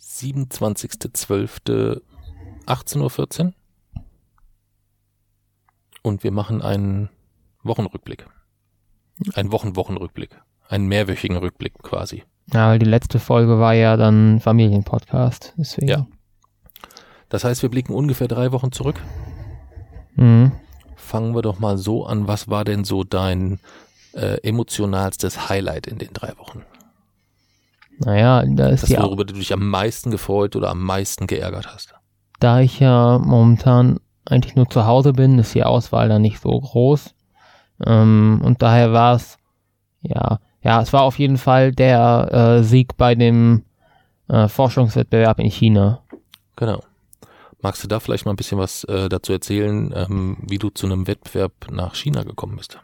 27.12.18.14 Uhr. Und wir machen einen Wochenrückblick. Einen Wochen-Wochenrückblick. Einen mehrwöchigen Rückblick quasi. Ja, weil die letzte Folge war ja dann Familienpodcast. Deswegen. Ja. Das heißt, wir blicken ungefähr drei Wochen zurück. Mhm. Fangen wir doch mal so an. Was war denn so dein äh, emotionalstes Highlight in den drei Wochen? Naja, da ist Das, ja, worüber du dich am meisten gefreut oder am meisten geärgert hast. da ich ja momentan eigentlich nur zu Hause bin, ist die Auswahl dann nicht so groß. Ähm, und daher war es, ja, ja, es war auf jeden Fall der äh, Sieg bei dem äh, Forschungswettbewerb in China. Genau. Magst du da vielleicht mal ein bisschen was äh, dazu erzählen, ähm, wie du zu einem Wettbewerb nach China gekommen bist?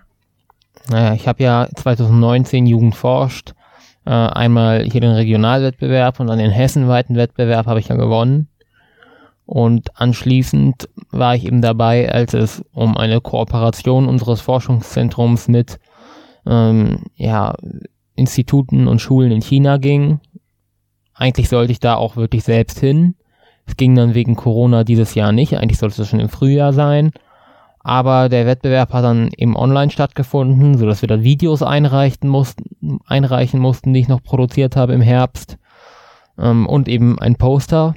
Naja, ich habe ja 2019 Jugend forscht. Äh, einmal hier den Regionalwettbewerb und dann den hessenweiten Wettbewerb habe ich ja gewonnen. Und anschließend war ich eben dabei, als es um eine Kooperation unseres Forschungszentrums mit ähm, ja, Instituten und Schulen in China ging. Eigentlich sollte ich da auch wirklich selbst hin. Es ging dann wegen Corona dieses Jahr nicht. Eigentlich sollte es schon im Frühjahr sein. Aber der Wettbewerb hat dann eben online stattgefunden, sodass wir da Videos einreichen mussten, einreichen mussten, die ich noch produziert habe im Herbst. Ähm, und eben ein Poster.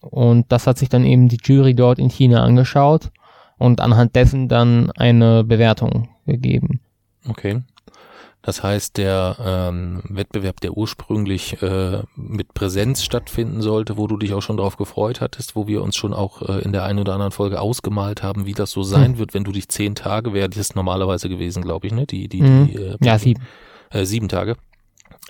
Und das hat sich dann eben die Jury dort in China angeschaut und anhand dessen dann eine Bewertung gegeben. Okay. Das heißt, der ähm, Wettbewerb, der ursprünglich äh, mit Präsenz stattfinden sollte, wo du dich auch schon drauf gefreut hattest, wo wir uns schon auch äh, in der einen oder anderen Folge ausgemalt haben, wie das so sein Hm. wird, wenn du dich zehn Tage, wäre das normalerweise gewesen, glaube ich, ne? Die, die, Mhm. die äh, Ja, sieben. äh, sieben Tage.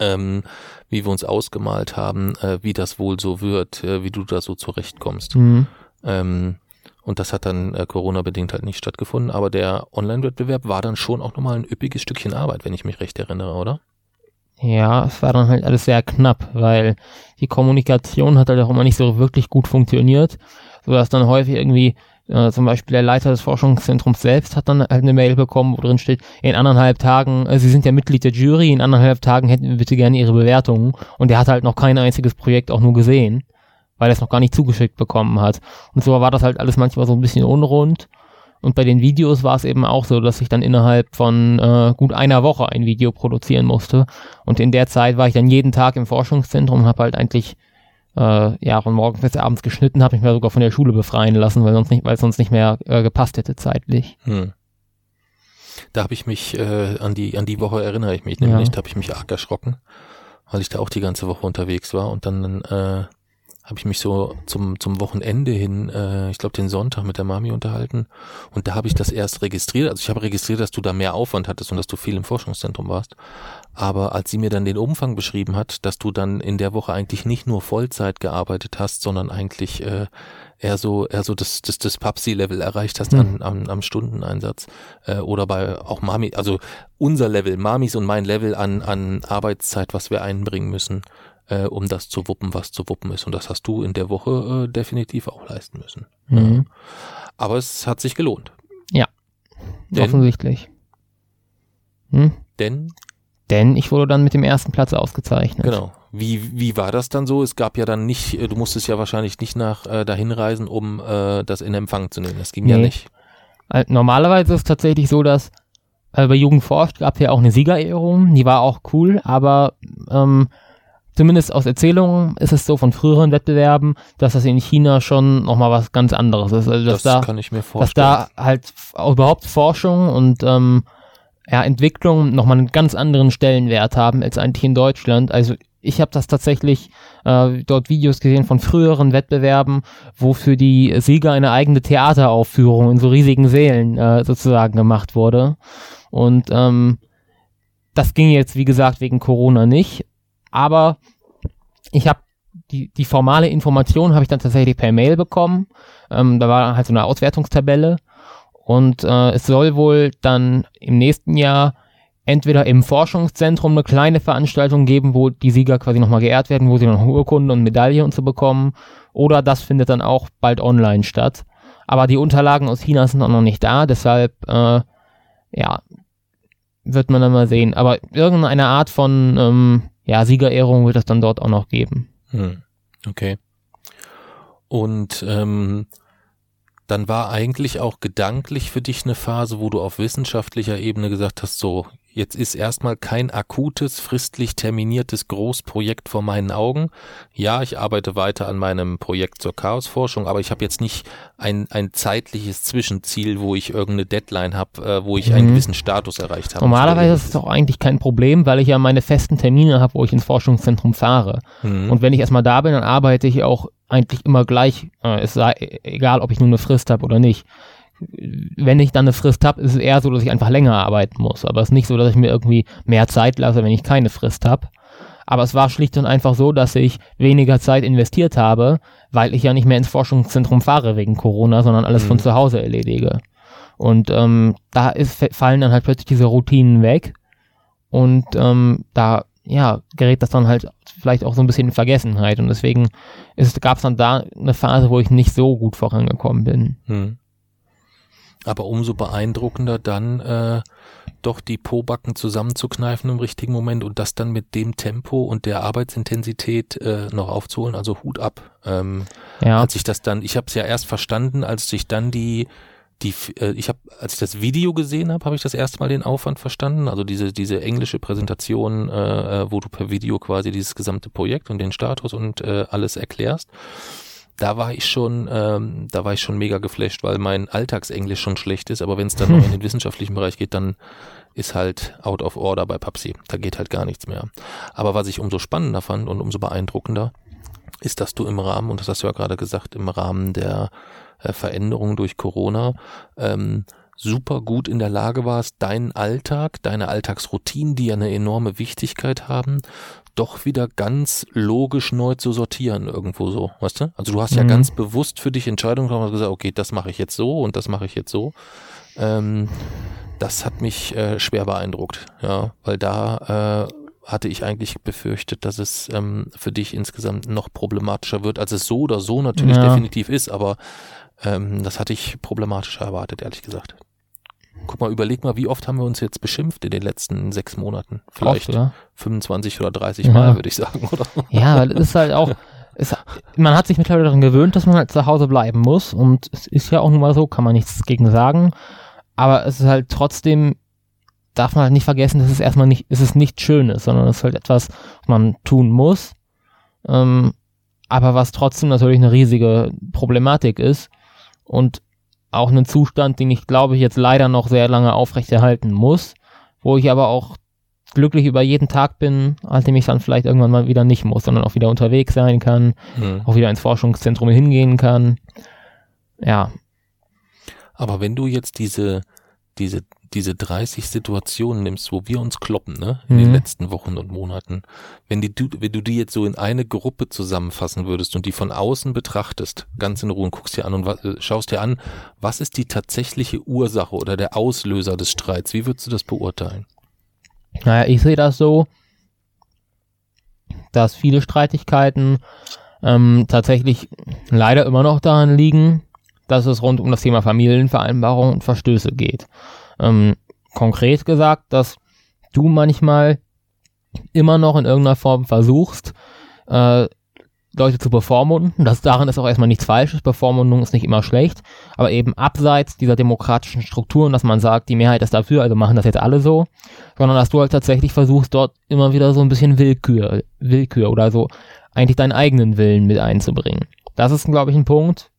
Ähm, wie wir uns ausgemalt haben, äh, wie das wohl so wird, äh, wie du da so zurechtkommst. Mhm. Ähm, und das hat dann äh, Corona-bedingt halt nicht stattgefunden, aber der Online-Wettbewerb war dann schon auch nochmal ein üppiges Stückchen Arbeit, wenn ich mich recht erinnere, oder? Ja, es war dann halt alles sehr knapp, weil die Kommunikation hat halt auch immer nicht so wirklich gut funktioniert, sodass dann häufig irgendwie äh, zum Beispiel der Leiter des Forschungszentrums selbst hat dann halt eine Mail bekommen, wo drin steht, in anderthalb Tagen, äh, Sie sind ja Mitglied der Jury, in anderthalb Tagen hätten wir bitte gerne Ihre Bewertungen. Und der hat halt noch kein einziges Projekt auch nur gesehen, weil er es noch gar nicht zugeschickt bekommen hat. Und so war das halt alles manchmal so ein bisschen unrund. Und bei den Videos war es eben auch so, dass ich dann innerhalb von äh, gut einer Woche ein Video produzieren musste. Und in der Zeit war ich dann jeden Tag im Forschungszentrum und habe halt eigentlich äh, ja von morgens bis abends geschnitten, habe mich mal sogar von der Schule befreien lassen, weil sonst nicht, weil es sonst nicht mehr äh, gepasst hätte zeitlich. Hm. Da habe ich mich äh, an die an die Woche erinnere ich mich nämlich, Ja. da habe ich mich arg erschrocken, weil ich da auch die ganze Woche unterwegs war und dann äh, habe ich mich so zum zum Wochenende hin, äh, ich glaube den Sonntag mit der Mami unterhalten und da habe ich das erst registriert. Also ich habe registriert, dass du da mehr Aufwand hattest und dass du viel im Forschungszentrum warst. Aber als sie mir dann den Umfang beschrieben hat, dass du dann in der Woche eigentlich nicht nur Vollzeit gearbeitet hast, sondern eigentlich äh, eher so eher so das das, das Papsi-Level erreicht hast an, am, am Stundeneinsatz äh, oder bei auch Mami, also unser Level, Mamis und mein Level an an Arbeitszeit, was wir einbringen müssen, äh, um das zu wuppen, was zu wuppen ist. Und das hast du in der Woche äh, definitiv auch leisten müssen. Mhm. Aber es hat sich gelohnt. Ja. Denn, Offensichtlich. Hm? denn Denn ich wurde dann mit dem ersten Platz ausgezeichnet. Genau. Wie, wie war das dann so? Es gab ja dann nicht, äh, du musstest ja wahrscheinlich nicht nach äh, dahin reisen, um äh, das in Empfang zu nehmen. Das ging ja Nee. nicht. Äh, Normalerweise ist es tatsächlich so, dass äh, bei Jugend forscht gab es ja auch eine Siegerehrung, die war auch cool, aber ähm, zumindest aus Erzählungen ist es so von früheren Wettbewerben, dass das in China schon nochmal was ganz anderes ist. Also dass Das da, kann ich mir dass vorstellen. da halt überhaupt Forschung und ähm, ja, Entwicklung nochmal einen ganz anderen Stellenwert haben als eigentlich in Deutschland. Also ich habe das tatsächlich äh, dort Videos gesehen von früheren Wettbewerben, wo für die Sieger eine eigene Theateraufführung in so riesigen Sälen äh, sozusagen gemacht wurde. Und ähm, das ging jetzt, wie gesagt, wegen Corona nicht. Aber ich habe die, die formale Information habe ich dann tatsächlich per Mail bekommen. Ähm, da war halt so eine Auswertungstabelle. Und äh, es soll wohl dann im nächsten Jahr entweder im Forschungszentrum eine kleine Veranstaltung geben, wo die Sieger quasi nochmal geehrt werden, wo sie noch Urkunden und Medaille und so bekommen. Oder das findet dann auch bald online statt. Aber die Unterlagen aus China sind auch noch nicht da, deshalb, äh, ja, wird man dann mal sehen. Aber irgendeine Art von, ähm, ja, Siegerehrung wird es dann dort auch noch geben. Hm. Okay. Und ähm, dann war eigentlich auch gedanklich für dich eine Phase, wo du auf wissenschaftlicher Ebene gesagt hast, so, jetzt ist erstmal kein akutes, fristlich terminiertes Großprojekt vor meinen Augen. Ja, ich arbeite weiter an meinem Projekt zur Chaosforschung, aber ich habe jetzt nicht ein, ein zeitliches Zwischenziel, wo ich irgendeine Deadline habe, äh, wo ich mhm. einen gewissen Status erreicht habe. Normalerweise ist es doch eigentlich kein Problem, weil ich ja meine festen Termine habe, wo ich ins Forschungszentrum fahre. Mhm. Und wenn ich erstmal da bin, dann arbeite ich auch eigentlich immer gleich, äh, es sei egal, ob ich nur eine Frist habe oder nicht. Wenn ich dann eine Frist habe, ist es eher so, dass ich einfach länger arbeiten muss. Aber es ist nicht so, dass ich mir irgendwie mehr Zeit lasse, wenn ich keine Frist habe. Aber es war schlicht und einfach so, dass ich weniger Zeit investiert habe, weil ich ja nicht mehr ins Forschungszentrum fahre wegen Corona, sondern alles mhm. von zu Hause erledige. Und ähm, da ist, fallen dann halt plötzlich diese Routinen weg. Und ähm, da ja, gerät das dann halt vielleicht auch so ein bisschen in Vergessenheit. Und deswegen gab es dann da eine Phase, wo ich nicht so gut vorangekommen bin. Hm. Aber umso beeindruckender dann äh, doch die Pobacken zusammenzukneifen im richtigen Moment und das dann mit dem Tempo und der Arbeitsintensität äh, noch aufzuholen. Also Hut ab. Ähm, ja. Als ich das dann, ich habe es ja erst verstanden, als sich dann die die, äh, ich habe, als ich das Video gesehen habe, habe ich das erste Mal den Aufwand verstanden. Also diese, diese englische Präsentation, äh, äh, wo du per Video quasi dieses gesamte Projekt und den Status und äh, alles erklärst. Da war ich schon, ähm, da war ich schon mega geflasht, weil mein Alltagsenglisch schon schlecht ist, aber wenn es dann noch in den wissenschaftlichen Bereich geht, dann ist halt out of order bei Papsi. Da geht halt gar nichts mehr. Aber was ich umso spannender fand und umso beeindruckender, ist, dass du im Rahmen, und das hast du ja gerade gesagt, im Rahmen der äh, Veränderungen durch Corona ähm, super gut in der Lage warst, deinen Alltag, deine Alltagsroutinen, die ja eine enorme Wichtigkeit haben, doch wieder ganz logisch neu zu sortieren irgendwo so, weißt du? Also du hast mhm. ja ganz bewusst für dich Entscheidungen gemacht und gesagt, okay, das mache ich jetzt so und das mache ich jetzt so. Ähm, das hat mich äh, schwer beeindruckt, ja, weil da äh, hatte ich eigentlich befürchtet, dass es ähm, für dich insgesamt noch problematischer wird, als es so oder so natürlich ja. definitiv ist, aber ähm, das hatte ich problematischer erwartet, ehrlich gesagt. Guck mal, überleg mal, wie oft haben wir uns jetzt beschimpft in den letzten sechs Monaten? Vielleicht oft, ja. 25 oder 30 ja. Mal, würde ich sagen, oder? Ja, weil es ist halt auch, es, man hat sich mittlerweile daran gewöhnt, dass man halt zu Hause bleiben muss und es ist ja auch nun mal so, kann man nichts gegen sagen, aber es ist halt trotzdem, darf man halt nicht vergessen, dass es erstmal nicht, es ist nichts Schönes, sondern es ist halt etwas, was man tun muss, ähm, aber was trotzdem natürlich eine riesige Problematik ist und auch einen Zustand, den ich glaube ich jetzt leider noch sehr lange aufrechterhalten muss, wo ich aber auch glücklich über jeden Tag bin, an dem ich dann vielleicht irgendwann mal wieder nicht muss, sondern auch wieder unterwegs sein kann, mhm. auch wieder ins Forschungszentrum hingehen kann. Ja. Aber wenn du jetzt diese, diese diese 30 Situationen nimmst, wo wir uns kloppen, ne, in mhm. den letzten Wochen und Monaten, wenn die, du, wenn du die jetzt so in eine Gruppe zusammenfassen würdest und die von außen betrachtest, ganz in Ruhe und guckst dir an und was, äh, schaust dir an, was ist die tatsächliche Ursache oder der Auslöser des Streits? Wie würdest du das beurteilen? Naja, ich sehe das so, dass viele Streitigkeiten ähm, tatsächlich leider immer noch daran liegen, dass es rund um das Thema Familienvereinbarung und Verstöße geht. Ähm, konkret gesagt, dass du manchmal immer noch in irgendeiner Form versuchst, äh, Leute zu bevormunden. Das daran ist auch erstmal nichts Falsches. Bevormundung ist nicht immer schlecht, aber eben abseits dieser demokratischen Strukturen, dass man sagt, die Mehrheit ist dafür, also machen das jetzt alle so, sondern dass du halt tatsächlich versuchst, dort immer wieder so ein bisschen Willkür, Willkür oder so eigentlich deinen eigenen Willen mit einzubringen. Das ist, glaube ich, ein Punkt,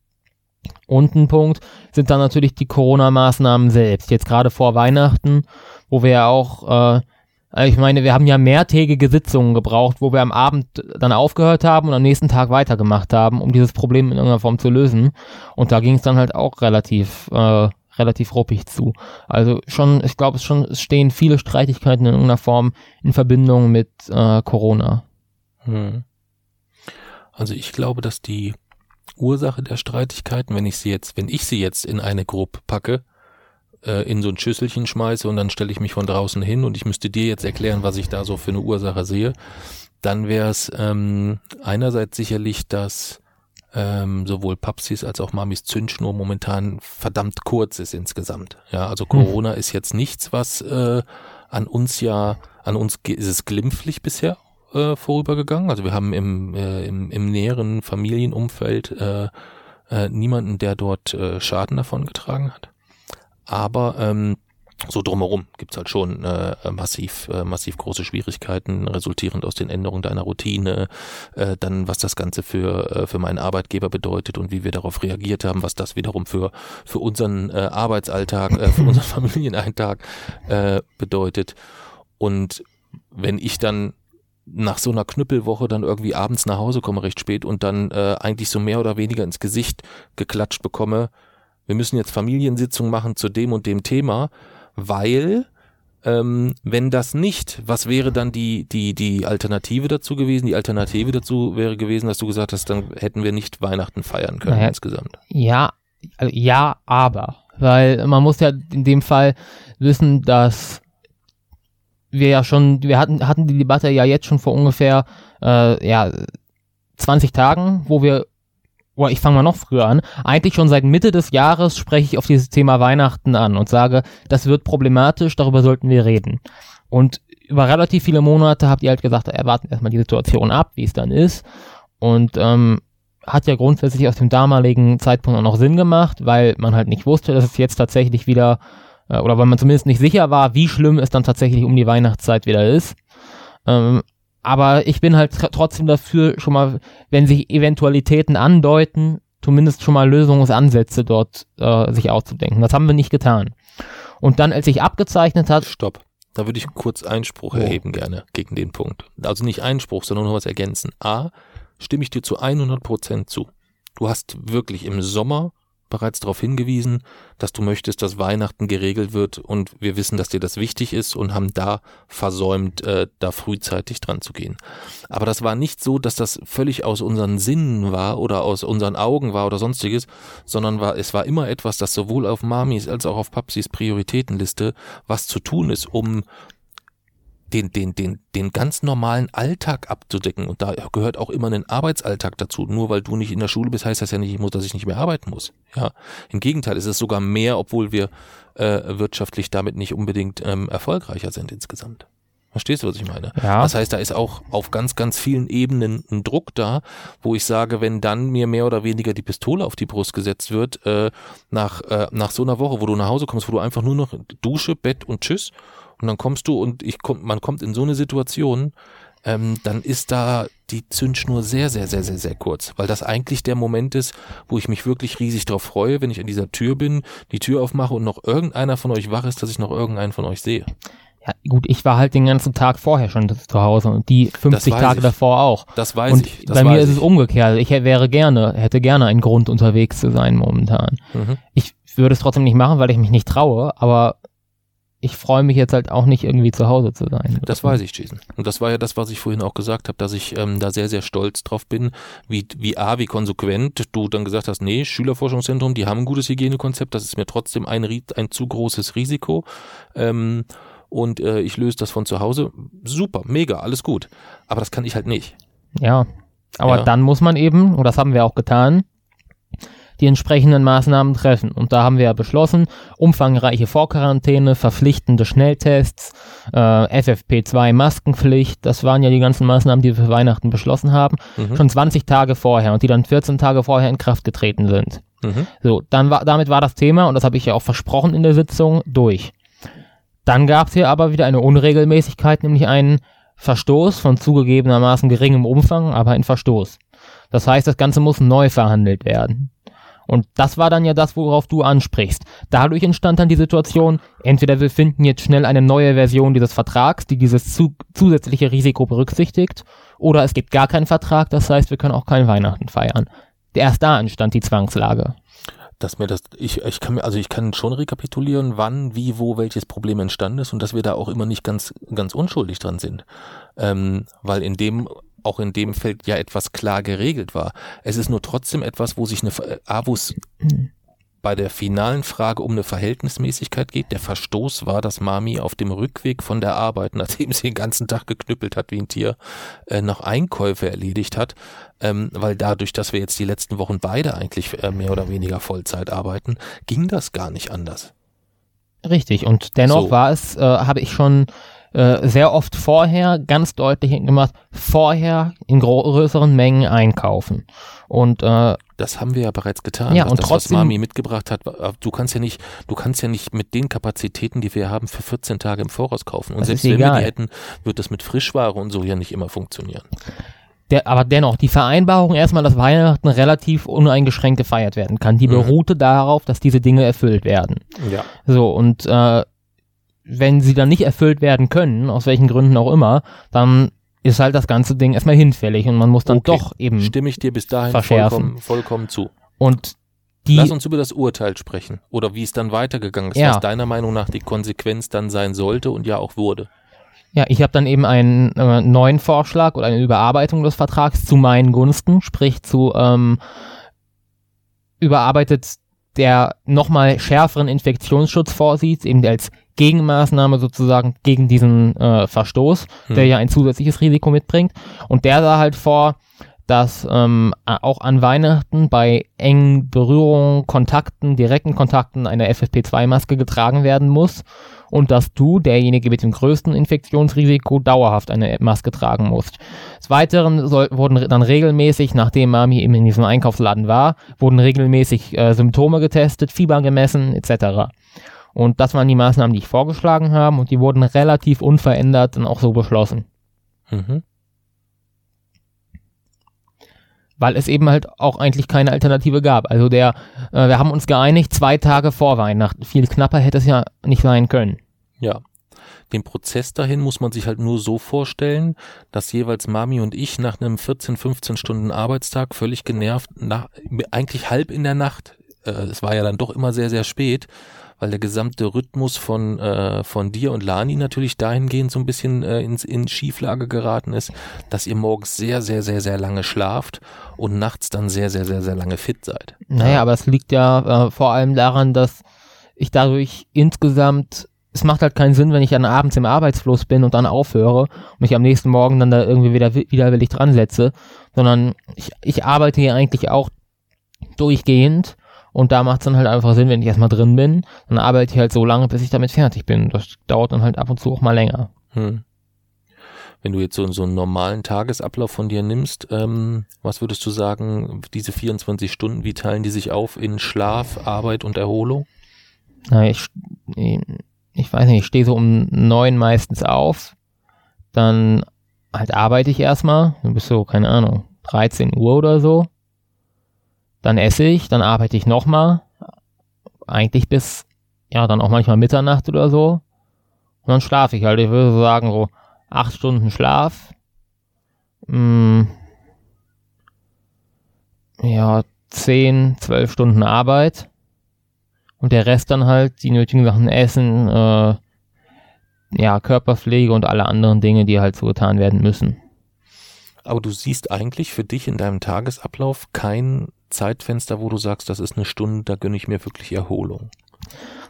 und ein Punkt sind dann natürlich die Corona-Maßnahmen selbst. Jetzt gerade vor Weihnachten, wo wir ja auch, äh, ich meine, wir haben ja mehrtägige Sitzungen gebraucht, wo wir am Abend dann aufgehört haben und am nächsten Tag weitergemacht haben, um dieses Problem in irgendeiner Form zu lösen. Und da ging es dann halt auch relativ, äh, relativ ruppig zu. Also schon, ich glaube, es schon stehen viele Streitigkeiten in irgendeiner Form in Verbindung mit äh, Corona. Hm. Also ich glaube, dass die Ursache der Streitigkeiten, wenn ich sie jetzt, wenn ich sie jetzt in eine Gruppe packe, äh, in so ein Schüsselchen schmeiße und dann stelle ich mich von draußen hin und ich müsste dir jetzt erklären, was ich da so für eine Ursache sehe, dann wäre es ähm, einerseits sicherlich, dass ähm, sowohl Papsis als auch Mamis Zündschnur momentan verdammt kurz ist insgesamt. Ja, also hm. Corona hm. ist jetzt nichts, was äh, an uns ja, an uns ist es glimpflich bisher, äh, vorübergegangen. Also wir haben im, äh, im, im näheren Familienumfeld äh, äh, niemanden, der dort äh, Schaden davon getragen hat. Aber ähm, so drumherum gibt's halt schon äh, massiv, äh, massiv große Schwierigkeiten, resultierend aus den Änderungen deiner Routine, äh, dann was das Ganze für, äh, für meinen Arbeitgeber bedeutet und wie wir darauf reagiert haben, was das wiederum für, für unseren äh, Arbeitsalltag, äh, für unseren Familieneintag äh, bedeutet. Und wenn ich dann nach so einer Knüppelwoche dann irgendwie abends nach Hause komme, recht spät und dann äh, eigentlich so mehr oder weniger ins Gesicht geklatscht bekomme, wir müssen jetzt Familiensitzung machen zu dem und dem Thema, weil ähm, wenn das nicht, was wäre dann die, die, die Alternative dazu gewesen? Die Alternative dazu wäre gewesen, dass du gesagt hast, dann hätten wir nicht Weihnachten feiern können naja, insgesamt. Ja, also ja, aber. Weil man muss ja in dem Fall wissen, dass wir ja schon, wir hatten, hatten die Debatte ja jetzt schon vor ungefähr äh, ja, 20 Tagen, wo wir oder ich fange mal noch früher an, eigentlich schon seit Mitte des Jahres spreche ich auf dieses Thema Weihnachten an und sage, das wird problematisch, darüber sollten wir reden. Und über relativ viele Monate habt ihr halt gesagt, erwarten erstmal die Situation ab, wie es dann ist. Und ähm, hat ja grundsätzlich aus dem damaligen Zeitpunkt auch noch Sinn gemacht, weil man halt nicht wusste, dass es jetzt tatsächlich wieder, äh, oder weil man zumindest nicht sicher war, wie schlimm es dann tatsächlich um die Weihnachtszeit wieder ist. Ähm, aber ich bin halt trotzdem dafür, schon mal, wenn sich Eventualitäten andeuten, zumindest schon mal Lösungsansätze dort äh, sich auszudenken. Das haben wir nicht getan. Und dann, als sich abgezeichnet hat. Stopp. Da würde ich kurz Einspruch oh. erheben gerne gegen den Punkt. Also nicht Einspruch, sondern nur was ergänzen. A, stimme ich dir zu 100 Prozent zu. Du hast wirklich im Sommer bereits darauf hingewiesen, dass du möchtest, dass Weihnachten geregelt wird und wir wissen, dass dir das wichtig ist und haben da versäumt, äh, da frühzeitig dran zu gehen. Aber das war nicht so, dass das völlig aus unseren Sinnen war oder aus unseren Augen war oder sonstiges, sondern war, es war immer etwas, das sowohl auf Mamis als auch auf Papsis Prioritätenliste was zu tun ist, um den, den, den, den ganz normalen Alltag abzudecken. Und da gehört auch immer ein Arbeitsalltag dazu. Nur weil du nicht in der Schule bist, heißt das ja nicht, dass ich nicht mehr arbeiten muss. Ja, im Gegenteil, ist es sogar mehr, obwohl wir äh, wirtschaftlich damit nicht unbedingt ähm, erfolgreicher sind insgesamt. Verstehst du, was ich meine? Ja. Das heißt, da ist auch auf ganz, ganz vielen Ebenen ein Druck da, wo ich sage, wenn dann mir mehr oder weniger die Pistole auf die Brust gesetzt wird, äh, nach, äh, nach so einer Woche, wo du nach Hause kommst, wo du einfach nur noch Dusche, Bett und Tschüss und dann kommst du und ich komm, man kommt in so eine Situation, ähm, dann ist da die Zündschnur sehr, sehr, sehr, sehr, sehr kurz, weil das eigentlich der Moment ist, wo ich mich wirklich riesig drauf freue, wenn ich an dieser Tür bin, die Tür aufmache und noch irgendeiner von euch wach ist, dass ich noch irgendeinen von euch sehe. Ja, gut, ich war halt den ganzen Tag vorher schon zu Hause und die 50 Tage ich. davor auch. Das weiß und ich. Das bei mir ist es umgekehrt. Ich wäre gerne, hätte gerne einen Grund unterwegs zu sein momentan. Mhm. Ich würde es trotzdem nicht machen, weil ich mich nicht traue, aber ich freue mich jetzt halt auch nicht irgendwie zu Hause zu sein. Das weiß ich, Jason. Und das war ja das, was ich vorhin auch gesagt habe, dass ich ähm, da sehr, sehr stolz drauf bin, wie, wie A, wie konsequent du dann gesagt hast, nee, Schülerforschungszentrum, die haben ein gutes Hygienekonzept, das ist mir trotzdem ein, ein zu großes Risiko. Ähm, und äh, ich löse das von zu Hause. Super, mega, alles gut. Aber das kann ich halt nicht. Ja, aber ja. dann muss man eben, und das haben wir auch getan, die entsprechenden Maßnahmen treffen. Und da haben wir ja beschlossen, umfangreiche Vorquarantäne, verpflichtende Schnelltests, äh, FFP2 Maskenpflicht, das waren ja die ganzen Maßnahmen, die wir für Weihnachten beschlossen haben, mhm. schon 20 Tage vorher und die dann 14 Tage vorher in Kraft getreten sind. Mhm. So, dann war, damit war das Thema, und das habe ich ja auch versprochen in der Sitzung, durch. Dann gab es hier aber wieder eine Unregelmäßigkeit, nämlich einen Verstoß von zugegebenermaßen geringem Umfang, aber ein Verstoß. Das heißt, das Ganze muss neu verhandelt werden. Und das war dann ja das, worauf du ansprichst. Dadurch entstand dann die Situation, entweder wir finden jetzt schnell eine neue Version dieses Vertrags, die dieses zu zusätzliche Risiko berücksichtigt, oder es gibt gar keinen Vertrag, das heißt, wir können auch kein Weihnachten feiern. Erst da entstand die Zwangslage dass mir das, ich, ich kann mir, also ich kann schon rekapitulieren, wann, wie, wo welches Problem entstanden ist und dass wir da auch immer nicht ganz, ganz unschuldig dran sind. Ähm, weil in dem auch in dem Feld ja etwas klar geregelt war. Es ist nur trotzdem etwas, wo sich eine Avus bei der finalen Frage um eine Verhältnismäßigkeit geht. Der Verstoß war, dass Mami auf dem Rückweg von der Arbeit, nachdem sie den ganzen Tag geknüppelt hat wie ein Tier, äh, noch Einkäufe erledigt hat, ähm, weil dadurch, dass wir jetzt die letzten Wochen beide eigentlich äh, mehr oder weniger Vollzeit arbeiten, ging das gar nicht anders. Richtig, und dennoch so. war es, äh, habe ich schon äh, sehr oft vorher ganz deutlich gemacht, vorher in größeren Mengen einkaufen. Und äh, das haben wir ja bereits getan. Ja, das, und das, trotzdem- was Mami mitgebracht hat, war- du kannst ja nicht, du kannst ja nicht mit den Kapazitäten, die wir haben, für 14 Tage im Voraus kaufen. Und selbst wenn wir die hätten, wird das mit Frischware und so ja nicht immer funktionieren. der, aber dennoch, die Vereinbarung erstmal, dass Weihnachten relativ uneingeschränkt gefeiert werden kann, die Mhm. beruhte darauf, dass diese Dinge erfüllt werden. Ja. So, und äh, wenn sie dann nicht erfüllt werden können, aus welchen Gründen auch immer, dann ist halt das ganze Ding erstmal hinfällig und man muss dann Okay. doch eben. Stimme ich dir bis dahin Verschärfen. vollkommen, vollkommen zu. Und die, Lass uns über das Urteil sprechen oder wie es dann weitergegangen ist, Ja. was deiner Meinung nach die Konsequenz dann sein sollte und ja auch wurde. ja, ich habe dann eben einen äh, neuen Vorschlag oder eine Überarbeitung des Vertrags zu meinen Gunsten, sprich zu ähm, überarbeitet der nochmal schärferen Infektionsschutz vorsieht, eben als Gegenmaßnahme sozusagen gegen diesen äh, Verstoß, der Hm. ja ein zusätzliches Risiko mitbringt. Und der sah halt vor, dass ähm, auch an Weihnachten bei engen Berührungen, Kontakten, direkten Kontakten eine FFP2-Maske getragen werden muss und dass du, derjenige mit dem größten Infektionsrisiko, dauerhaft eine Maske tragen musst. Des Weiteren soll, wurden dann regelmäßig, nachdem Mami eben in diesem Einkaufsladen war, wurden regelmäßig äh, Symptome getestet, Fieber gemessen etc. Und das waren die Maßnahmen, die ich vorgeschlagen habe und die wurden relativ unverändert dann auch so beschlossen. Mhm. weil es eben halt auch eigentlich keine Alternative gab. Also der, äh, wir haben uns geeinigt, zwei Tage vor Weihnachten. Viel knapper hätte es ja nicht sein können. Ja. Den Prozess dahin muss man sich halt nur so vorstellen, dass jeweils Mami und ich nach einem 14, 15 Stunden Arbeitstag völlig genervt, nach, eigentlich halb in der Nacht, äh, es war ja dann doch immer sehr, sehr spät, weil der gesamte Rhythmus von, äh, von dir und Lani natürlich dahingehend so ein bisschen äh, ins, in Schieflage geraten ist, dass ihr morgens sehr, sehr, sehr, sehr lange schlaft und nachts dann sehr, sehr, sehr, sehr lange fit seid. Naja, aber es liegt ja äh, vor allem daran, dass ich dadurch insgesamt, es macht halt keinen Sinn, wenn ich dann abends im Arbeitsfluss bin und dann aufhöre und mich am nächsten Morgen dann da irgendwie wieder wi- widerwillig dran setze, sondern ich, ich arbeite hier eigentlich auch durchgehend und da macht es dann halt einfach Sinn, wenn ich erstmal drin bin, dann arbeite ich halt so lange, bis ich damit fertig bin. Das dauert dann halt ab und zu auch mal länger. Hm. Wenn du jetzt so, so einen normalen Tagesablauf von dir nimmst, ähm, was würdest du sagen, diese 24 Stunden, wie teilen die sich auf in Schlaf, Arbeit und Erholung? Na, ich, ich weiß nicht, ich stehe so um neun meistens auf, dann halt arbeite ich erstmal, dann bis so, keine Ahnung, 13 Uhr oder so. Dann esse ich, dann arbeite ich nochmal, eigentlich bis, ja, dann auch manchmal Mitternacht oder so. Und dann schlafe ich halt, ich würde sagen, so acht Stunden Schlaf. Mm, ja, zehn, zwölf Stunden Arbeit. Und der Rest dann halt die nötigen Sachen Essen, äh, ja, Körperpflege und alle anderen Dinge, die halt so getan werden müssen. Aber du siehst eigentlich für dich in deinem Tagesablauf kein Zeitfenster, wo du sagst, das ist eine Stunde, da gönne ich mir wirklich Erholung.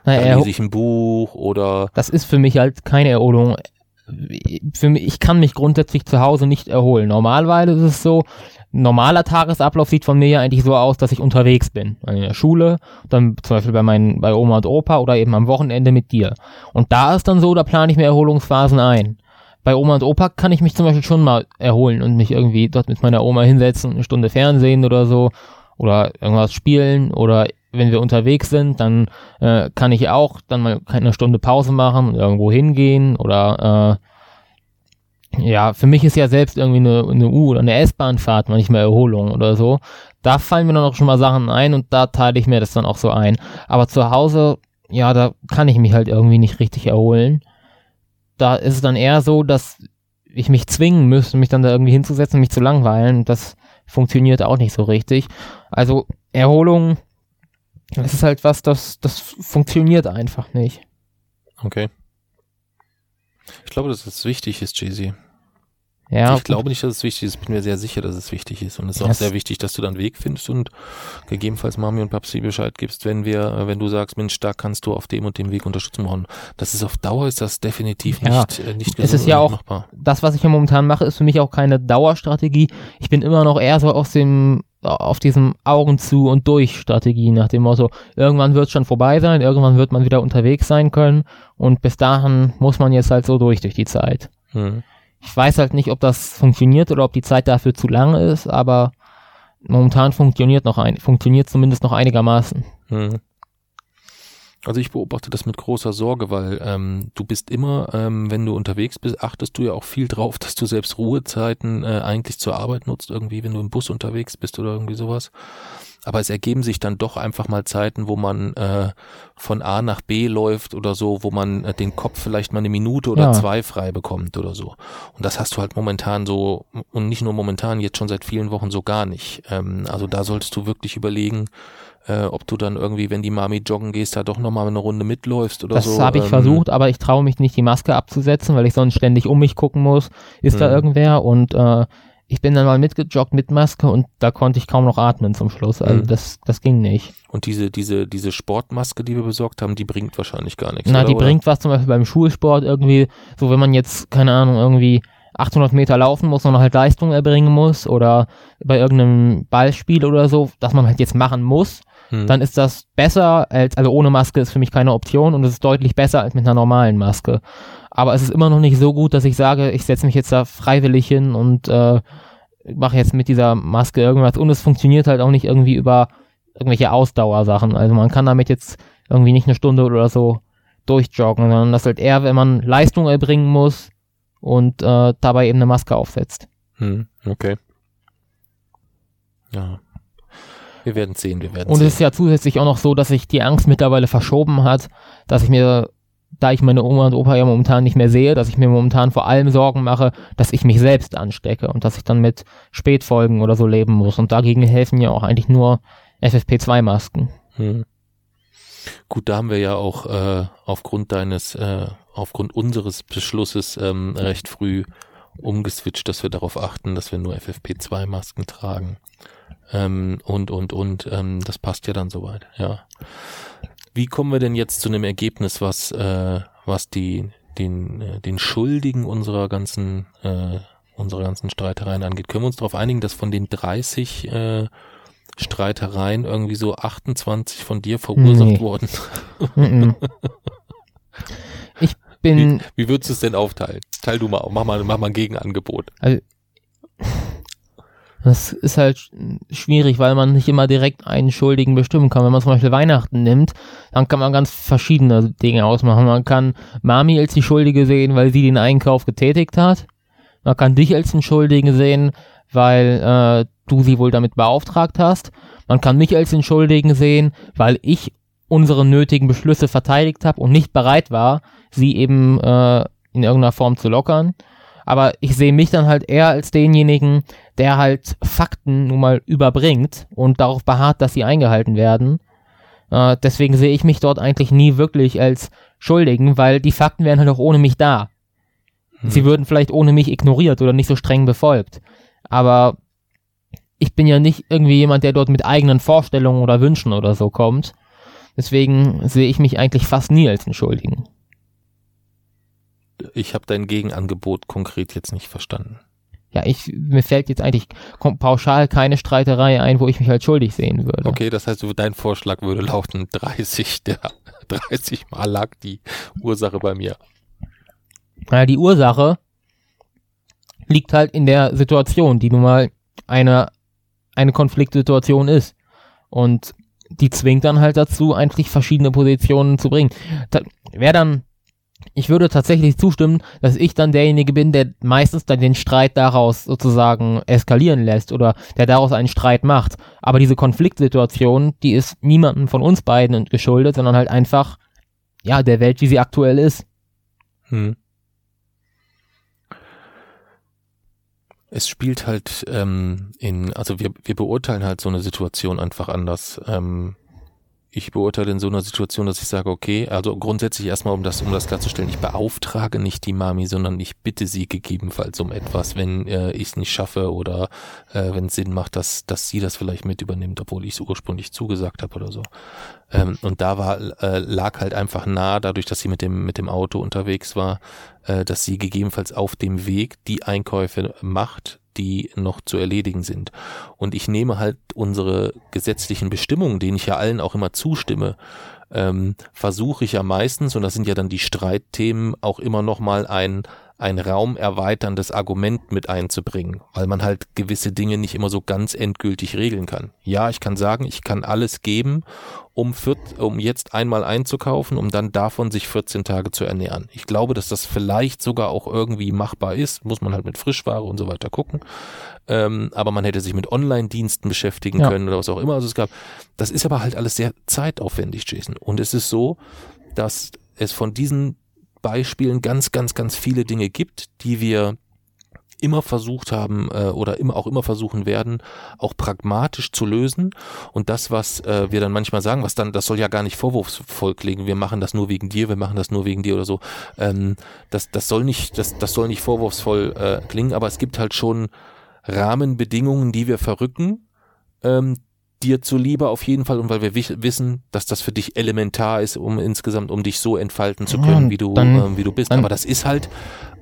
Da Naja, lese ich ein Buch oder das ist für mich halt keine Erholung. Für mich, ich kann mich grundsätzlich zu Hause nicht erholen. Normalerweise ist es so, normaler Tagesablauf sieht von mir ja eigentlich so aus, dass ich unterwegs bin. In der Schule, dann zum Beispiel bei meinen, bei Oma und Opa oder eben am Wochenende mit dir. Und da ist dann so, da plane ich mir Erholungsphasen ein. Bei Oma und Opa kann ich mich zum Beispiel schon mal erholen und mich irgendwie dort mit meiner Oma hinsetzen und eine Stunde Fernsehen oder so oder irgendwas spielen oder wenn wir unterwegs sind, dann äh, kann ich auch dann mal eine Stunde Pause machen und irgendwo hingehen oder äh, ja, für mich ist ja selbst irgendwie eine, eine U- oder eine S-Bahnfahrt manchmal Erholung oder so. Da fallen mir dann auch schon mal Sachen ein und da teile ich mir das dann auch so ein. Aber zu Hause, ja, da kann ich mich halt irgendwie nicht richtig erholen. Da ist es dann eher so, dass ich mich zwingen müsste, mich dann da irgendwie hinzusetzen, mich zu langweilen. Das funktioniert auch nicht so richtig. Also Erholung, das ist halt was, das, das funktioniert einfach nicht. okay. Ich glaube, dass es wichtig ist, Jay-Z. Ja, ich glaube nicht, dass es wichtig ist. Ich bin mir sehr sicher, dass es wichtig ist. Und es ist auch Das- sehr wichtig, dass du dann einen Weg findest und gegebenenfalls Mami und Papsi Bescheid gibst, wenn wir, äh, wenn du sagst, Mensch, da kannst du auf dem und dem Weg Unterstützung brauchen. Das ist auf Dauer ist das definitiv Ja. nicht, äh, nicht Es ist ja auch- machbar. das, was ich ja momentan mache, ist für mich auch keine Dauerstrategie. Ich bin immer noch eher so aus dem auf diesem Augen zu und durch Strategie nach dem Motto, irgendwann wird es schon vorbei sein, irgendwann wird man wieder unterwegs sein können und bis dahin muss man jetzt halt so durch durch die Zeit. Hm. Ich weiß halt nicht, ob das funktioniert oder ob die Zeit dafür zu lang ist, aber momentan funktioniert noch ein, funktioniert zumindest noch einigermaßen. Hm. Also ich beobachte das mit großer Sorge, weil ähm, du bist immer, ähm, wenn du unterwegs bist, achtest du ja auch viel drauf, dass du selbst Ruhezeiten äh, eigentlich zur Arbeit nutzt, irgendwie, wenn du im Bus unterwegs bist oder irgendwie sowas. Aber es ergeben sich dann doch einfach mal Zeiten, wo man äh, von A nach B läuft oder so, wo man äh, den Kopf vielleicht mal eine Minute oder ja. zwei frei bekommt oder so. Und das hast du halt momentan so, und nicht nur momentan, jetzt schon seit vielen Wochen so gar nicht. Ähm, also da solltest du wirklich überlegen, äh, ob du dann irgendwie, wenn die Mami joggen gehst, da doch nochmal eine Runde mitläufst oder das so. Das habe ich ähm, versucht, aber ich traue mich nicht, die Maske abzusetzen, weil ich sonst ständig um mich gucken muss, ist da hm. irgendwer und äh, ich bin dann mal mitgejoggt mit Maske und da konnte ich kaum noch atmen zum Schluss. Also mhm. das, das ging nicht. Und diese, diese, diese Sportmaske, die wir besorgt haben, die bringt wahrscheinlich gar nichts. Na, oder, die oder? bringt was zum Beispiel beim Schulsport irgendwie, so wenn man jetzt, keine Ahnung, irgendwie 800 Meter laufen muss und halt Leistung erbringen muss oder bei irgendeinem Ballspiel oder so, dass man halt jetzt machen muss, hm. dann ist das besser als, also ohne Maske ist für mich keine Option und es ist deutlich besser als mit einer normalen Maske. Aber es ist immer noch nicht so gut, dass ich sage, ich setze mich jetzt da freiwillig hin und äh, mache jetzt mit dieser Maske irgendwas und es funktioniert halt auch nicht irgendwie über irgendwelche Ausdauersachen. Also man kann damit jetzt irgendwie nicht eine Stunde oder so durchjoggen, sondern das halt eher, wenn man Leistung erbringen muss und äh, dabei eben eine Maske aufsetzt. Hm, okay. Ja. Wir werden sehen, wir werden Und sehen. es ist ja zusätzlich auch noch so, dass sich die Angst mittlerweile verschoben hat, dass ich mir, da ich meine Oma und Opa ja momentan nicht mehr sehe, dass ich mir momentan vor allem Sorgen mache, dass ich mich selbst anstecke und dass ich dann mit Spätfolgen oder so leben muss. Und dagegen helfen ja auch eigentlich nur FFP2-Masken. Hm. Gut, da haben wir ja auch äh, aufgrund deines, äh, aufgrund unseres Beschlusses ähm, recht früh umgeswitcht, dass wir darauf achten, dass wir nur FFP2-Masken tragen. Ähm, und, und, und, ähm, das passt ja dann soweit, ja. Wie kommen wir denn jetzt zu einem Ergebnis, was, äh, was die, den, äh, den Schuldigen unserer ganzen, äh, unserer ganzen Streitereien angeht? Können wir uns darauf einigen, dass von den 30 äh, Streitereien irgendwie so 28 von dir verursacht nee. wurden? ich bin. Wie, wie würdest du es denn aufteilen? Teil du mal, mach mal, mach mal ein Gegenangebot. Also, das ist halt schwierig, weil man nicht immer direkt einen Schuldigen bestimmen kann. Wenn man zum Beispiel Weihnachten nimmt, dann kann man ganz verschiedene Dinge ausmachen. Man kann Mami als die Schuldige sehen, weil sie den Einkauf getätigt hat. Man kann dich als den Schuldigen sehen, weil äh, du sie wohl damit beauftragt hast. Man kann mich als den Schuldigen sehen, weil ich unsere nötigen Beschlüsse verteidigt habe und nicht bereit war, sie eben äh, in irgendeiner Form zu lockern aber ich sehe mich dann halt eher als denjenigen, der halt Fakten nun mal überbringt und darauf beharrt, dass sie eingehalten werden. Äh, deswegen sehe ich mich dort eigentlich nie wirklich als Schuldigen, weil die Fakten wären halt auch ohne mich da. Hm. Sie würden vielleicht ohne mich ignoriert oder nicht so streng befolgt. Aber ich bin ja nicht irgendwie jemand, der dort mit eigenen Vorstellungen oder Wünschen oder so kommt. Deswegen sehe ich mich eigentlich fast nie als einen Schuldigen ich habe dein Gegenangebot konkret jetzt nicht verstanden. Ja, ich, mir fällt jetzt eigentlich pauschal keine Streiterei ein, wo ich mich halt schuldig sehen würde. Okay, das heißt, dein Vorschlag würde lauten 30, der 30 Mal lag die Ursache bei mir. Naja, die Ursache liegt halt in der Situation, die nun mal eine, eine Konfliktsituation ist. Und die zwingt dann halt dazu, eigentlich verschiedene Positionen zu bringen. Wer dann ich würde tatsächlich zustimmen, dass ich dann derjenige bin, der meistens dann den Streit daraus sozusagen eskalieren lässt oder der daraus einen Streit macht. Aber diese Konfliktsituation, die ist niemandem von uns beiden geschuldet, sondern halt einfach, ja, der Welt, wie sie aktuell ist. Hm. Es spielt halt ähm, in, also wir, wir beurteilen halt so eine Situation einfach anders. Ähm, ich beurteile in so einer Situation, dass ich sage, okay, also grundsätzlich erstmal, um das, um das klarzustellen, ich beauftrage nicht die Mami, sondern ich bitte sie gegebenenfalls um etwas, wenn äh, ich es nicht schaffe oder äh, wenn es Sinn macht, dass, dass sie das vielleicht mit übernimmt, obwohl ich es ursprünglich zugesagt habe oder so. Ähm, und da war, äh, lag halt einfach nah, dadurch, dass sie mit dem, mit dem Auto unterwegs war, äh, dass sie gegebenenfalls auf dem Weg die Einkäufe macht, die noch zu erledigen sind. Und ich nehme halt unsere gesetzlichen Bestimmungen, denen ich ja allen auch immer zustimme, ähm, versuche ich ja meistens, und das sind ja dann die Streitthemen, auch immer nochmal ein ein raumerweiterndes Argument mit einzubringen, weil man halt gewisse Dinge nicht immer so ganz endgültig regeln kann. Ja, ich kann sagen, ich kann alles geben, um, vier, um jetzt einmal einzukaufen, um dann davon sich 14 Tage zu ernähren. Ich glaube, dass das vielleicht sogar auch irgendwie machbar ist, muss man halt mit Frischware und so weiter gucken. Ähm, aber man hätte sich mit Online-Diensten beschäftigen ja. können oder was auch immer. Also es gab, das ist aber halt alles sehr zeitaufwendig, Jason. Und es ist so, dass es von diesen Beispielen ganz, ganz, ganz viele Dinge gibt, die wir immer versucht haben äh, oder immer auch immer versuchen werden, auch pragmatisch zu lösen. Und das, was äh, wir dann manchmal sagen, was dann, das soll ja gar nicht vorwurfsvoll klingen, wir machen das nur wegen dir, wir machen das nur wegen dir oder so. Ähm, das, das soll nicht, das, das soll nicht vorwurfsvoll äh, klingen, aber es gibt halt schon Rahmenbedingungen, die wir verrücken, ähm, dir zuliebe auf jeden Fall und weil wir wissen, dass das für dich elementar ist, um insgesamt, um dich so entfalten zu können, wie du, dann, äh, wie du bist. Aber das ist halt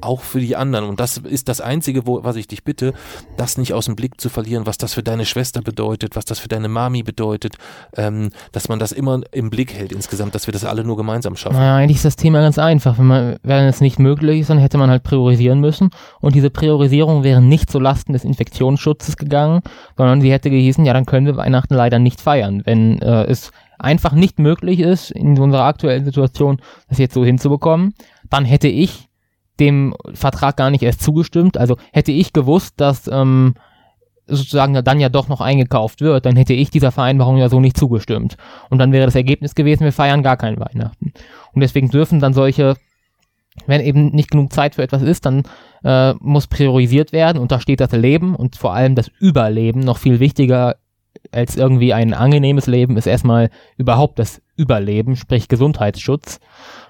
auch für die anderen und das ist das Einzige, wo, was ich dich bitte, das nicht aus dem Blick zu verlieren, was das für deine Schwester bedeutet, was das für deine Mami bedeutet, ähm, dass man das immer im Blick hält insgesamt, dass wir das alle nur gemeinsam schaffen. Naja, eigentlich ist das Thema ganz einfach. Wenn man, wenn es nicht möglich ist, dann hätte man halt priorisieren müssen und diese Priorisierung wäre nicht zu Lasten des Infektionsschutzes gegangen, sondern sie hätte gehießen, ja, dann können wir Weihnachten Weihnachten leider nicht feiern. Wenn äh, es einfach nicht möglich ist, in unserer aktuellen Situation das jetzt so hinzubekommen, dann hätte ich dem Vertrag gar nicht erst zugestimmt. Also hätte ich gewusst, dass ähm, sozusagen dann ja doch noch eingekauft wird, dann hätte ich dieser Vereinbarung ja so nicht zugestimmt. Und dann wäre das Ergebnis gewesen, wir feiern gar kein Weihnachten. Und deswegen dürfen dann solche, wenn eben nicht genug Zeit für etwas ist, dann äh, muss priorisiert werden und da steht das Leben und vor allem das Überleben noch viel wichtiger als irgendwie ein angenehmes Leben ist erstmal überhaupt das Überleben, sprich Gesundheitsschutz.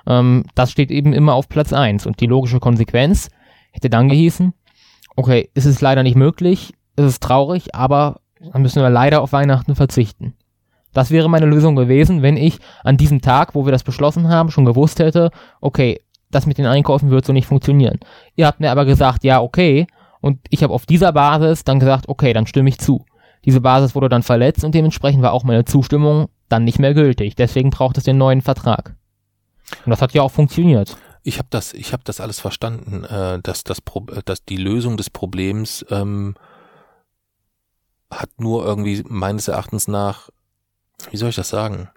Ähm, das steht eben immer auf Platz eins Und die logische Konsequenz hätte dann gehießen, okay, es ist leider nicht möglich, es ist traurig, aber dann müssen wir leider auf Weihnachten verzichten. Das wäre meine Lösung gewesen, wenn ich an diesem Tag, wo wir das beschlossen haben, schon gewusst hätte, okay, das mit den Einkäufen wird so nicht funktionieren. Ihr habt mir aber gesagt, ja, okay, und ich habe auf dieser Basis dann gesagt, okay, dann stimme ich zu. Diese Basis wurde dann verletzt und dementsprechend war auch meine Zustimmung dann nicht mehr gültig. Deswegen braucht es den neuen Vertrag. Und das hat ja auch funktioniert. Ich habe das, ich habe das alles verstanden, äh, dass das, Pro dass die Lösung des Problems ähm, hat nur irgendwie meines Erachtens nach, wie soll ich das sagen?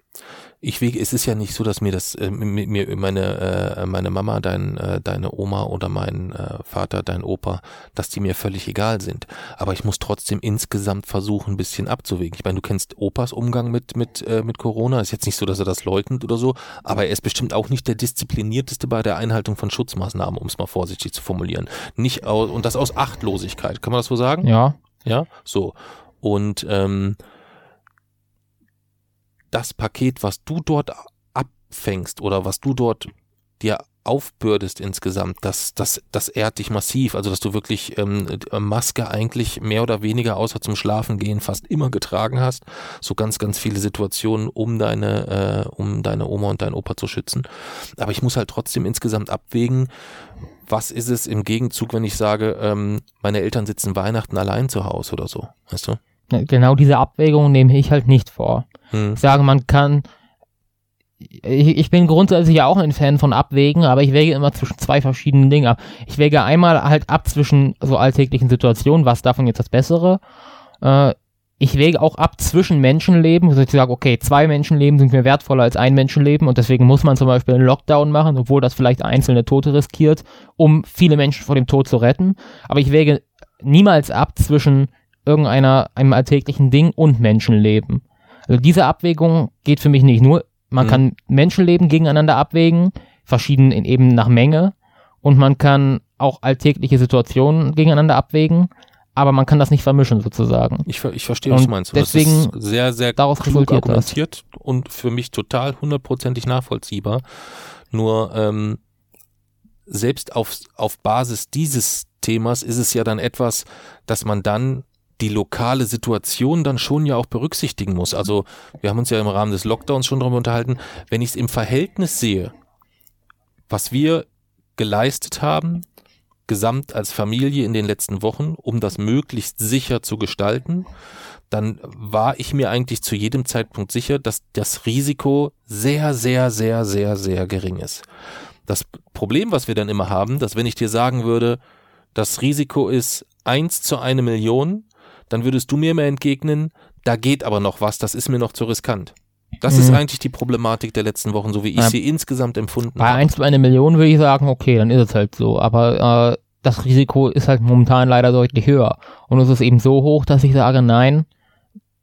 Ich wege, es ist ja nicht so, dass mir das, äh, mir meine, äh, meine Mama, dein, äh, deine Oma oder mein äh, Vater, dein Opa, dass die mir völlig egal sind. Aber ich muss trotzdem insgesamt versuchen, ein bisschen abzuwägen. Ich meine, du kennst Opas Umgang mit, mit, äh, mit Corona. Ist jetzt nicht so, dass er das leugnet oder so, aber er ist bestimmt auch nicht der disziplinierteste bei der Einhaltung von Schutzmaßnahmen, um es mal vorsichtig zu formulieren. Nicht aus, und das aus Achtlosigkeit. Kann man das so sagen? Ja. Ja, so. Und ähm, das Paket, was du dort abfängst oder was du dort dir aufbürdest insgesamt, das, das, das ehrt dich massiv. Also, dass du wirklich ähm, Maske eigentlich mehr oder weniger außer zum Schlafen gehen fast immer getragen hast. So ganz, ganz viele Situationen, um deine, äh, um deine Oma und deinen Opa zu schützen. Aber ich muss halt trotzdem insgesamt abwägen, was ist es im Gegenzug, wenn ich sage, ähm, meine Eltern sitzen Weihnachten allein zu Hause oder so, weißt du? Genau diese Abwägung nehme ich halt nicht vor. Hm. Ich sage, man kann, ich, ich bin grundsätzlich ja auch ein Fan von Abwägen, aber ich wäge immer zwischen zwei verschiedenen Dingen ab. Ich wäge einmal halt ab zwischen so alltäglichen Situationen, was davon jetzt das Bessere. Äh, ich wäge auch ab zwischen Menschenleben, also ich sage, okay, zwei Menschenleben sind mir wertvoller als ein Menschenleben und deswegen muss man zum Beispiel einen Lockdown machen, obwohl das vielleicht einzelne Tote riskiert, um viele Menschen vor dem Tod zu retten. Aber ich wäge niemals ab zwischen irgendeiner, einem alltäglichen Ding und Menschenleben. Also diese Abwägung geht für mich nicht. Nur man mhm. kann Menschenleben gegeneinander abwägen, verschieden in, eben nach Menge, und man kann auch alltägliche Situationen gegeneinander abwägen, aber man kann das nicht vermischen sozusagen. Ich, ich verstehe, was du meinst. deswegen das ist sehr, sehr daraus klug argumentiert das. und für mich total hundertprozentig nachvollziehbar. Nur ähm, selbst auf, auf Basis dieses Themas ist es ja dann etwas, dass man dann die lokale Situation dann schon ja auch berücksichtigen muss. Also wir haben uns ja im Rahmen des Lockdowns schon darüber unterhalten, wenn ich es im Verhältnis sehe, was wir geleistet haben gesamt als Familie in den letzten Wochen, um das möglichst sicher zu gestalten, dann war ich mir eigentlich zu jedem Zeitpunkt sicher, dass das Risiko sehr, sehr, sehr, sehr, sehr gering ist. Das Problem, was wir dann immer haben, dass wenn ich dir sagen würde, das Risiko ist eins zu eine Million, dann würdest du mir immer entgegnen, da geht aber noch was, das ist mir noch zu riskant. Das mhm. ist eigentlich die Problematik der letzten Wochen, so wie ich ja. sie insgesamt empfunden Bei habe. Bei 1 zu eine Million würde ich sagen, okay, dann ist es halt so. Aber äh, das Risiko ist halt momentan leider deutlich höher. Und es ist eben so hoch, dass ich sage, nein,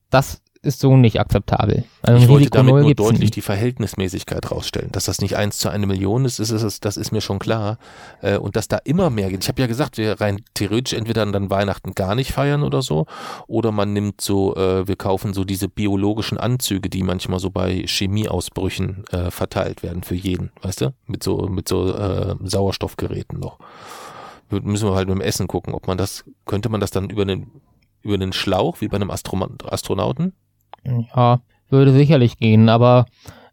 das ist so nicht akzeptabel. Also ich wollte damit nur deutlich nicht. die Verhältnismäßigkeit rausstellen. Dass das nicht eins zu eine Million ist, ist, ist das ist mir schon klar. Äh, und dass da immer mehr geht. Ich habe ja gesagt, wir rein theoretisch entweder dann Weihnachten gar nicht feiern oder so, oder man nimmt so, äh, wir kaufen so diese biologischen Anzüge, die manchmal so bei Chemieausbrüchen äh, verteilt werden für jeden, weißt du? Mit so, mit so äh, Sauerstoffgeräten noch. Müssen wir halt mit dem Essen gucken, ob man das, könnte man das dann über den über den Schlauch, wie bei einem Astro Astronauten? Ja, würde sicherlich gehen, aber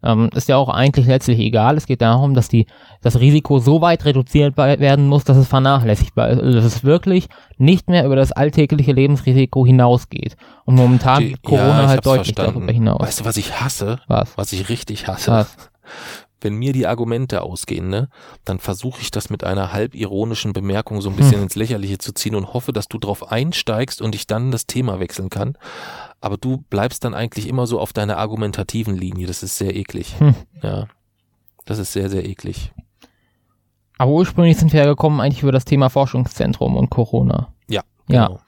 ähm, ist ja auch eigentlich letztlich egal. Es geht darum, dass die, das Risiko so weit reduziert werden muss, dass es vernachlässigbar ist. Also, dass es wirklich nicht mehr über das alltägliche Lebensrisiko hinausgeht. Und momentan die, Corona ja, halt deutlich verstanden. darüber hinaus. Weißt du, was ich hasse? Was? Was ich richtig hasse? Was? wenn mir die Argumente ausgehen, ne, dann versuche ich das mit einer halb ironischen Bemerkung so ein bisschen hm. ins Lächerliche zu ziehen und hoffe, dass du drauf einsteigst und ich dann das Thema wechseln kann. Aber du bleibst dann eigentlich immer so auf deiner argumentativen Linie. Das ist sehr eklig. Hm. Ja. Das ist sehr, sehr eklig. Aber ursprünglich sind wir ja gekommen eigentlich über das Thema Forschungszentrum und Corona. Ja. Genau.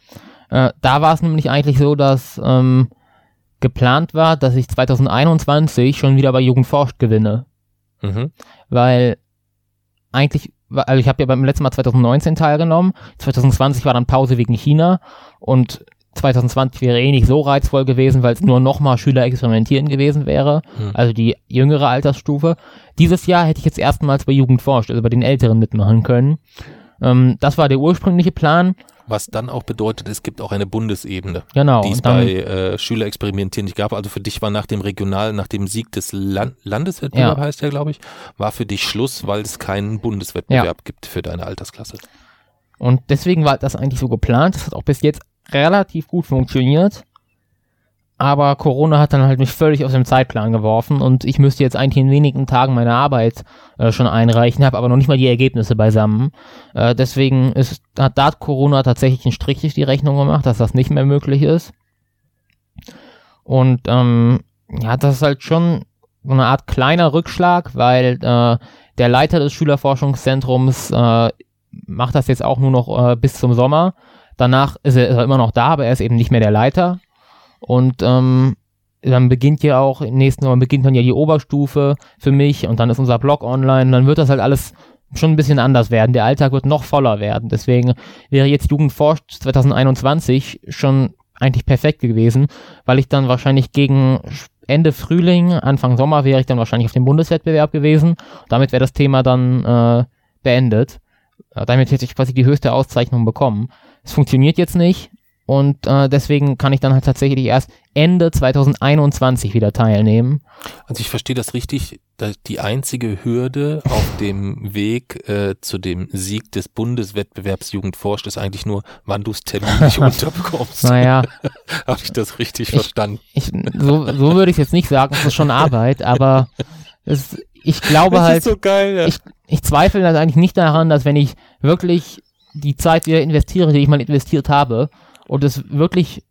Ja. Äh, da war es nämlich eigentlich so, dass ähm, geplant war, dass ich 2021 schon wieder bei Jugendforscht gewinne. Mhm. Weil eigentlich, also ich habe ja beim letzten Mal 2019 teilgenommen, 2020 war dann Pause wegen China und 2020 wäre eh nicht so reizvoll gewesen, weil es nur nochmal Schüler experimentieren gewesen wäre, mhm. also die jüngere Altersstufe. Dieses Jahr hätte ich jetzt erstmals bei Jugend forscht, also bei den Älteren mitmachen können. Ähm, das war der ursprüngliche Plan was dann auch bedeutet, es gibt auch eine Bundesebene, genau, die es bei äh, Schülerexperimentieren nicht gab. Also für dich war nach dem Regional, nach dem Sieg des Land Landeswettbewerbs, ja. heißt der, glaube ich, war für dich Schluss, weil es keinen Bundeswettbewerb ja. gibt für deine Altersklasse. Und deswegen war das eigentlich so geplant. Das hat auch bis jetzt relativ gut funktioniert. Aber Corona hat dann halt mich völlig aus dem Zeitplan geworfen und ich müsste jetzt eigentlich in wenigen Tagen meine Arbeit äh, schon einreichen, habe aber noch nicht mal die Ergebnisse beisammen. Äh, deswegen ist, hat da Corona tatsächlich einen Strich durch die Rechnung gemacht, dass das nicht mehr möglich ist. Und ähm, ja, das ist halt schon so eine Art kleiner Rückschlag, weil äh, der Leiter des Schülerforschungszentrums äh, macht das jetzt auch nur noch äh, bis zum Sommer. Danach ist er, ist er immer noch da, aber er ist eben nicht mehr der Leiter. Und ähm, dann beginnt ja auch, im nächsten Mal beginnt dann ja die Oberstufe für mich und dann ist unser Blog online. Dann wird das halt alles schon ein bisschen anders werden. Der Alltag wird noch voller werden. Deswegen wäre jetzt Jugendforscht 2021 schon eigentlich perfekt gewesen, weil ich dann wahrscheinlich gegen Ende Frühling, Anfang Sommer wäre ich dann wahrscheinlich auf dem Bundeswettbewerb gewesen. Damit wäre das Thema dann äh, beendet. Damit hätte ich quasi die höchste Auszeichnung bekommen. Es funktioniert jetzt nicht. Und äh, deswegen kann ich dann halt tatsächlich erst Ende 2021 wieder teilnehmen. Also ich verstehe das richtig. Die einzige Hürde auf dem Weg äh, zu dem Sieg des Bundeswettbewerbs Jugend forscht ist eigentlich nur, wann du es terminlich unterbekommst. Naja. Habe ich das richtig ich, verstanden? Ich, so, so würde ich jetzt nicht sagen, es ist schon Arbeit, aber es, ich glaube das halt, so geil, ja. ich, ich zweifle halt eigentlich nicht daran, dass wenn ich wirklich die Zeit wieder investiere, die ich mal investiert habe, und es wirklich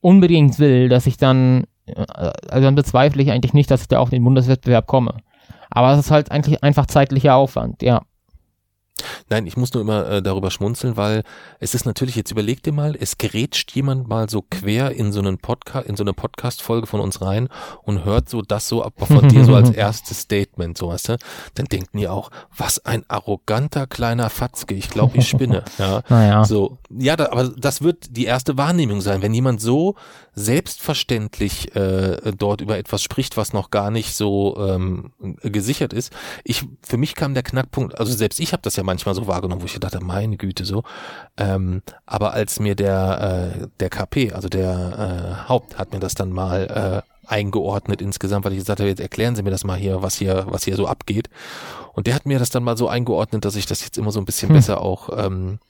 unbedingt will, dass ich dann, äh, also dann bezweifle ich eigentlich nicht, dass ich da auf den Bundeswettbewerb komme. Aber es ist halt eigentlich einfach zeitlicher Aufwand, ja. Nein, ich muss nur immer äh, darüber schmunzeln, weil es ist natürlich, jetzt überleg dir mal, es gerätscht jemand mal so quer in so einen Podcast, in so eine Podcast-Folge von uns rein und hört so das so ab von dir so als erstes Statement, so weißt du, dann denken die auch, was ein arroganter kleiner Fatzke, ich glaube, ich spinne. Ja, naja. so. Ja, da, aber das wird die erste Wahrnehmung sein, wenn jemand so selbstverständlich äh, dort über etwas spricht, was noch gar nicht so ähm, gesichert ist. Ich, für mich kam der Knackpunkt, also selbst ich habe das ja manchmal so wahrgenommen, wo ich dachte, meine Güte, so. Ähm, aber als mir der, äh, der KP, also der äh, Haupt, hat mir das dann mal äh, eingeordnet insgesamt, weil ich gesagt habe, jetzt erklären Sie mir das mal hier, was hier, was hier so abgeht. Und der hat mir das dann mal so eingeordnet, dass ich das jetzt immer so ein bisschen hm. besser auch, ähm,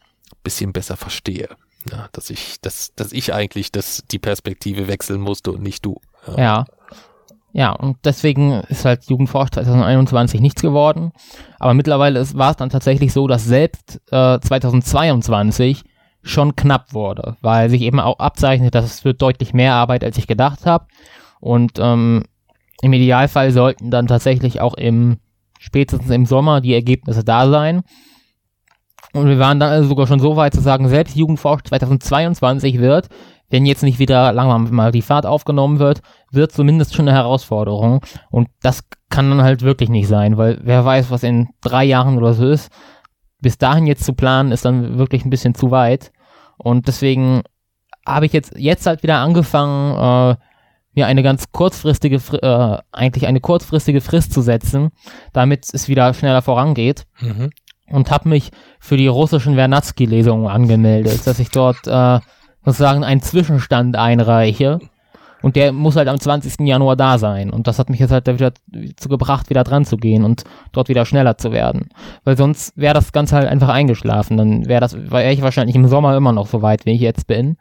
bisschen besser verstehe. Ja, dass ich, dass, dass ich eigentlich das, die Perspektive wechseln musste und nicht du. Ja. ja. Ja, und deswegen ist halt Jugendforsch 2021 nichts geworden. Aber mittlerweile war es dann tatsächlich so, dass selbst äh, 2022 schon knapp wurde, weil sich eben auch abzeichnet, dass es wird deutlich mehr Arbeit, als ich gedacht habe. Und ähm, im Idealfall sollten dann tatsächlich auch im spätestens im Sommer die Ergebnisse da sein. Und wir waren dann also sogar schon so weit zu sagen, selbst Jugendforsch 2022 wird, wenn jetzt nicht wieder langsam mal die Fahrt aufgenommen wird, wird zumindest schon eine Herausforderung. Und das kann dann halt wirklich nicht sein, weil wer weiß, was in drei Jahren oder so ist. Bis dahin jetzt zu planen, ist dann wirklich ein bisschen zu weit. Und deswegen habe ich jetzt, jetzt halt wieder angefangen, äh, mir eine ganz kurzfristige, äh, eigentlich eine kurzfristige Frist zu setzen, damit es wieder schneller vorangeht. Mhm. Und habe mich für die russischen Vernadsky-Lesungen angemeldet, dass ich dort äh, sozusagen einen Zwischenstand einreiche. Und der muss halt am 20. Januar da sein. Und das hat mich jetzt halt wieder zu gebracht, wieder dran zu gehen und dort wieder schneller zu werden. Weil sonst wäre das Ganze halt einfach eingeschlafen. Dann wäre das, wäre ich wahrscheinlich im Sommer immer noch so weit, wie ich jetzt bin.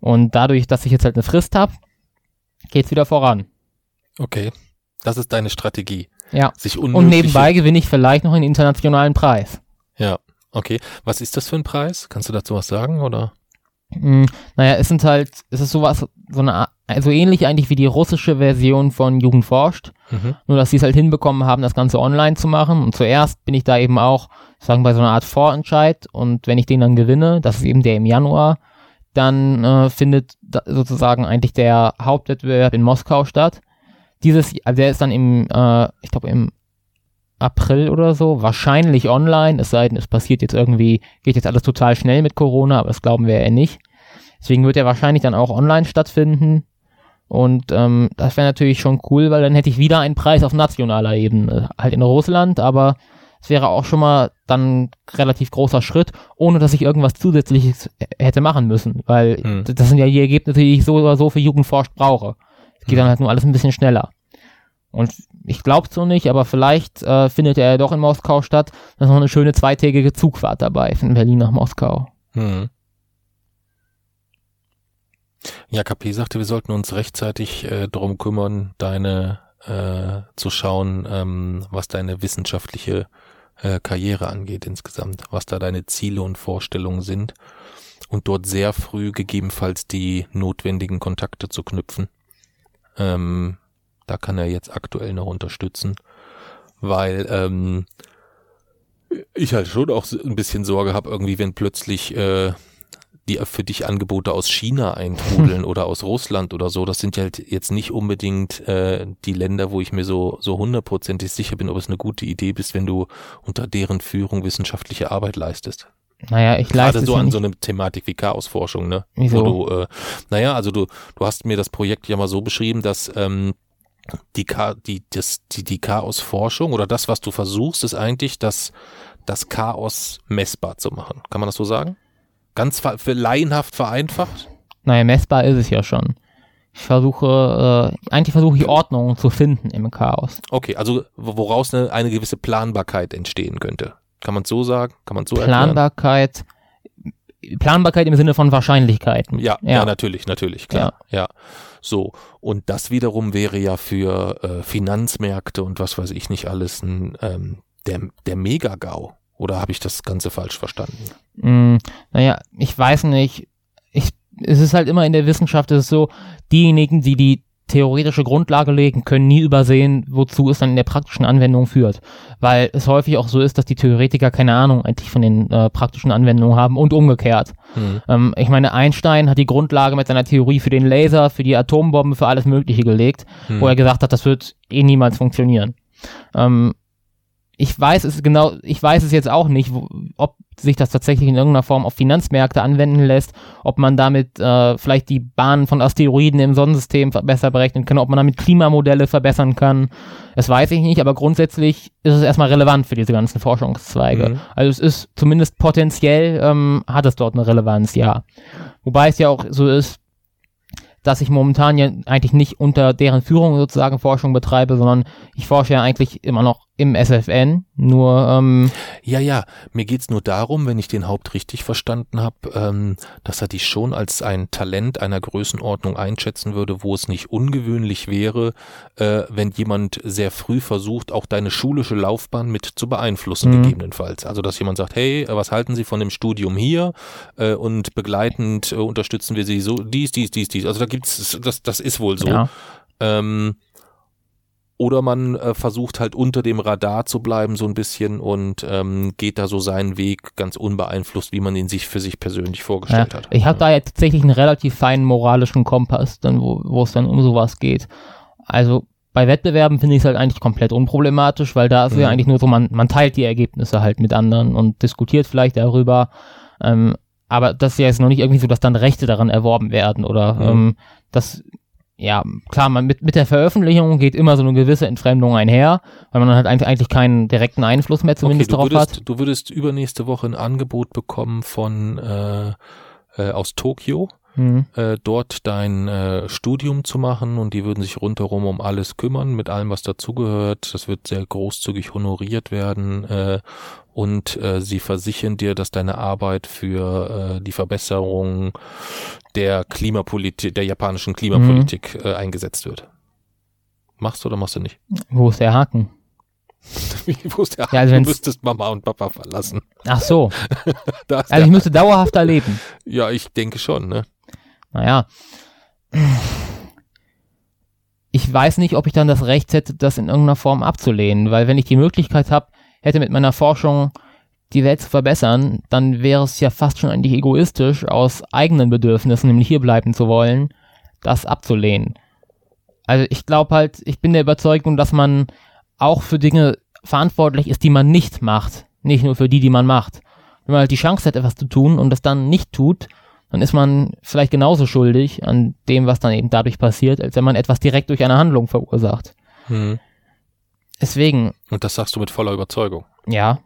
Und dadurch, dass ich jetzt halt eine Frist habe, geht's wieder voran. Okay. Das ist deine Strategie. Ja. Sich und nebenbei gewinne ich vielleicht noch einen internationalen Preis. Ja. Okay. Was ist das für ein Preis? Kannst du dazu was sagen, oder? Mm, naja, es sind halt, es ist sowas, so eine, also ähnlich eigentlich wie die russische Version von Jugend forscht. Mhm. Nur, dass sie es halt hinbekommen haben, das Ganze online zu machen. Und zuerst bin ich da eben auch, sagen bei so einer Art Vorentscheid. Und wenn ich den dann gewinne, das ist eben der im Januar, dann äh, findet sozusagen eigentlich der Hauptwettbewerb in Moskau statt. Dieses, also der ist dann im, äh, ich glaube im April oder so, wahrscheinlich online, es sei denn, es passiert jetzt irgendwie, geht jetzt alles total schnell mit Corona, aber das glauben wir ja nicht. Deswegen wird er wahrscheinlich dann auch online stattfinden. Und ähm, das wäre natürlich schon cool, weil dann hätte ich wieder einen Preis auf nationaler Ebene, halt in Russland, aber es wäre auch schon mal dann relativ großer Schritt, ohne dass ich irgendwas Zusätzliches hätte machen müssen, weil hm. das sind ja die Ergebnisse, die ich so oder so für Jugendforscht brauche. Es geht hm. dann halt nur alles ein bisschen schneller. Und ich glaube so nicht, aber vielleicht äh, findet er ja doch in Moskau statt. Da ist noch eine schöne zweitägige Zugfahrt dabei von Berlin nach Moskau. Hm. Ja, KP sagte, wir sollten uns rechtzeitig äh, darum kümmern, deine äh, zu schauen, ähm, was deine wissenschaftliche äh, Karriere angeht insgesamt, was da deine Ziele und Vorstellungen sind und dort sehr früh gegebenenfalls die notwendigen Kontakte zu knüpfen. Ähm, da kann er jetzt aktuell noch unterstützen, weil ähm, ich halt schon auch ein bisschen Sorge habe, irgendwie, wenn plötzlich äh, die für dich Angebote aus China eintrudeln oder aus Russland oder so, das sind ja halt jetzt nicht unbedingt äh, die Länder, wo ich mir so so hundertprozentig sicher bin, ob es eine gute Idee ist, wenn du unter deren Führung wissenschaftliche Arbeit leistest. Naja, ich leiste Gerade so an so eine Thematik wie Chaosforschung, ne? Wieso? Wo du, äh, naja, also du, du hast mir das Projekt ja mal so beschrieben, dass ähm, die, die, das, die, die Chaosforschung oder das, was du versuchst, ist eigentlich, das, das Chaos messbar zu machen. Kann man das so sagen? Ganz für laienhaft vereinfacht? Naja, messbar ist es ja schon. Ich versuche, äh, eigentlich versuche ich Ordnung zu finden im Chaos. Okay, also woraus eine, eine gewisse Planbarkeit entstehen könnte. Kann man so sagen? Kann man so Planbarkeit? Planbarkeit im Sinne von Wahrscheinlichkeiten. Ja, ja, ja natürlich, natürlich, klar. Ja. ja. So, und das wiederum wäre ja für äh, Finanzmärkte und was weiß ich nicht alles ein, ähm, der, der Mega-GAU. Oder habe ich das Ganze falsch verstanden? Mm, naja, ich weiß nicht. Ich, es ist halt immer in der Wissenschaft, es ist so, diejenigen, die die theoretische Grundlage legen, können nie übersehen, wozu es dann in der praktischen Anwendung führt. Weil es häufig auch so ist, dass die Theoretiker keine Ahnung eigentlich von den äh, praktischen Anwendungen haben und umgekehrt. Mhm. Ähm, ich meine, Einstein hat die Grundlage mit seiner Theorie für den Laser, für die Atombombe, für alles Mögliche gelegt, mhm. wo er gesagt hat, das wird eh niemals funktionieren. Ähm, ich weiß es genau, ich weiß es jetzt auch nicht, wo, ob sich das tatsächlich in irgendeiner Form auf Finanzmärkte anwenden lässt, ob man damit äh, vielleicht die Bahnen von Asteroiden im Sonnensystem besser berechnen kann, ob man damit Klimamodelle verbessern kann. Das weiß ich nicht, aber grundsätzlich ist es erstmal relevant für diese ganzen Forschungszweige. Mhm. Also es ist zumindest potenziell, ähm, hat es dort eine Relevanz, ja. Wobei es ja auch so ist, dass ich momentan ja eigentlich nicht unter deren Führung sozusagen Forschung betreibe, sondern ich forsche ja eigentlich immer noch im SFN, nur ähm, Ja, ja, mir geht's nur darum, wenn ich den Haupt richtig verstanden habe, ähm, dass er dich schon als ein Talent einer Größenordnung einschätzen würde, wo es nicht ungewöhnlich wäre, äh, wenn jemand sehr früh versucht, auch deine schulische Laufbahn mit zu beeinflussen, Mhm. gegebenenfalls. Also, dass jemand sagt, hey, was halten Sie von dem Studium hier? Äh, und begleitend äh, unterstützen wir Sie so, dies, dies, dies, dies. Also da gibt's, das, das ist wohl so. ja. Ähm, oder man äh, versucht halt unter dem Radar zu bleiben so ein bisschen und ähm, geht da so seinen Weg ganz unbeeinflusst, wie man ihn sich für sich persönlich Ja, vorgestellt hat. ich habe da jetzt tatsächlich einen relativ feinen moralischen Kompass, dann wo es dann um sowas geht. Also bei Wettbewerben finde ich es halt eigentlich komplett unproblematisch, weil da ist ja Mhm. eigentlich nur so, man, man teilt die Ergebnisse halt mit anderen und diskutiert vielleicht darüber. Ähm, aber das ist ja jetzt noch nicht irgendwie so, dass dann Rechte daran erworben werden oder Mhm. ähm, das, ja, klar, man mit, mit der Veröffentlichung geht immer so eine gewisse Entfremdung einher, weil man dann halt eigentlich keinen direkten Einfluss mehr Okay, zumindest darauf würdest, hat. du würdest übernächste Woche ein Angebot bekommen von äh, äh, aus Tokio, Mhm. äh, dort dein äh, Studium zu machen und die würden sich rundherum um alles kümmern, mit allem, was dazugehört. Das wird sehr großzügig honoriert werden äh, und äh, sie versichern dir, dass deine Arbeit für äh, die Verbesserung der Klimapolitik, der japanischen Klimapolitik äh, eingesetzt wird. Machst du oder machst du nicht? Wo ist der Haken? Wo ist der Ja, also du müsstest Mama und Papa verlassen. Ach so, also ich müsste dauerhaft da leben. ja, ich denke schon, ne? Naja. Ich weiß nicht, ob ich dann das Recht hätte, das in irgendeiner Form abzulehnen, weil wenn ich die Möglichkeit habe, hätte mit meiner Forschung die Welt zu verbessern, dann wäre es ja fast schon eigentlich egoistisch, aus eigenen Bedürfnissen, nämlich hier bleiben zu wollen, das abzulehnen. Also ich glaube halt, ich bin der Überzeugung, dass man auch für Dinge verantwortlich ist, die man nicht macht, nicht nur für die, die man macht. Wenn man halt die Chance hat, etwas zu tun und das dann nicht tut, dann ist man vielleicht genauso schuldig an dem, was dann eben dadurch passiert, als wenn man etwas direkt durch eine Handlung verursacht. Hm. Deswegen, Und das sagst du mit voller Überzeugung. ja,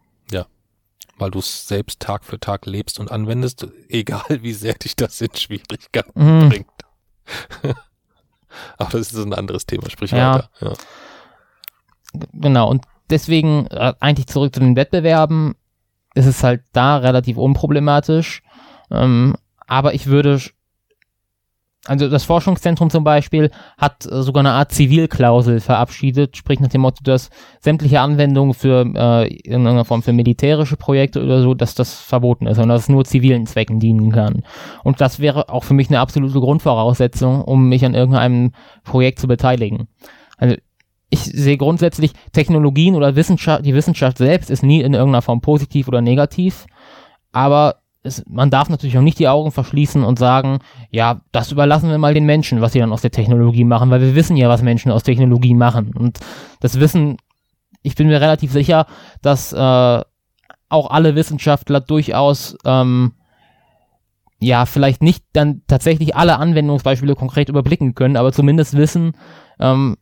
weil du es selbst Tag für Tag lebst und anwendest, egal wie sehr dich das in Schwierigkeiten Mhm. bringt. Aber das ist ein anderes Thema, sprich Ja. weiter. Ja. genau. Und deswegen äh, eigentlich zurück zu den Wettbewerben ist es halt da relativ unproblematisch. Ähm, aber ich würde, also das Forschungszentrum zum Beispiel hat äh, sogar eine Art Zivilklausel verabschiedet, sprich nach dem Motto, dass sämtliche Anwendungen für äh, in irgendeiner Form für militärische Projekte oder so, dass das verboten ist und dass es nur zivilen Zwecken dienen kann. Und das wäre auch für mich eine absolute Grundvoraussetzung, um mich an irgendeinem Projekt zu beteiligen. Also ich sehe grundsätzlich Technologien oder Wissenschaft, die Wissenschaft selbst ist nie in irgendeiner Form positiv oder negativ, aber es, man darf natürlich auch nicht die Augen verschließen und sagen, ja, das überlassen wir mal den Menschen, was sie dann aus der Technologie machen, weil wir wissen ja, was Menschen aus Technologie machen. Und das Wissen, ich bin mir relativ sicher, dass äh, auch alle Wissenschaftler durchaus ähm, ja, vielleicht nicht dann tatsächlich alle Anwendungsbeispiele konkret überblicken können, aber zumindest wissen, ähm,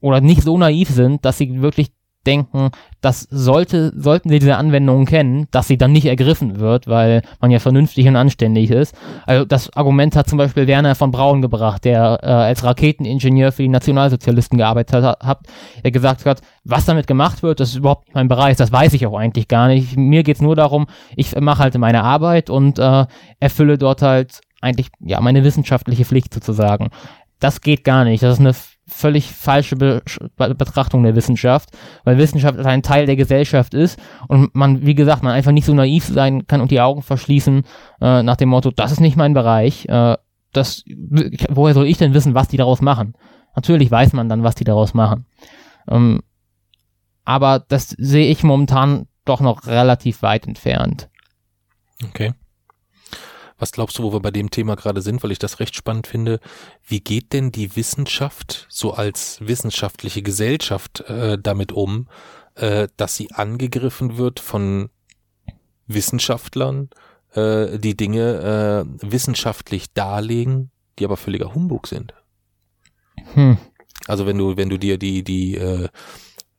oder nicht so naiv sind, dass sie wirklich denken, das sollte, sollten sie diese Anwendungen kennen, dass sie dann nicht ergriffen wird, weil man ja vernünftig und anständig ist. Also das Argument hat zum Beispiel Werner von Braun gebracht, der äh, als Raketeningenieur für die Nationalsozialisten gearbeitet hat, hat, der gesagt hat, was damit gemacht wird, das ist überhaupt nicht mein Bereich, das weiß ich auch eigentlich gar nicht. Mir geht's nur darum, ich mache halt meine Arbeit und äh, erfülle dort halt eigentlich ja meine wissenschaftliche Pflicht sozusagen. Das geht gar nicht. Das ist eine völlig falsche Be Be Betrachtung der Wissenschaft, weil Wissenschaft ein Teil der Gesellschaft ist und man, wie gesagt, man einfach nicht so naiv sein kann und die Augen verschließen äh, nach dem Motto, das ist nicht mein Bereich, äh, das, woher soll ich denn wissen, was die daraus machen? Natürlich weiß man dann, was die daraus machen. Ähm, aber das sehe ich momentan doch noch relativ weit entfernt. Okay. Was glaubst du, wo wir bei dem Thema gerade sind, weil ich das recht spannend finde? Wie geht denn die Wissenschaft so als wissenschaftliche Gesellschaft äh, damit um, äh, dass sie angegriffen wird von Wissenschaftlern, äh, die Dinge äh, wissenschaftlich darlegen, die aber völliger Humbug sind? Hm. Also wenn du, wenn du dir die, die äh,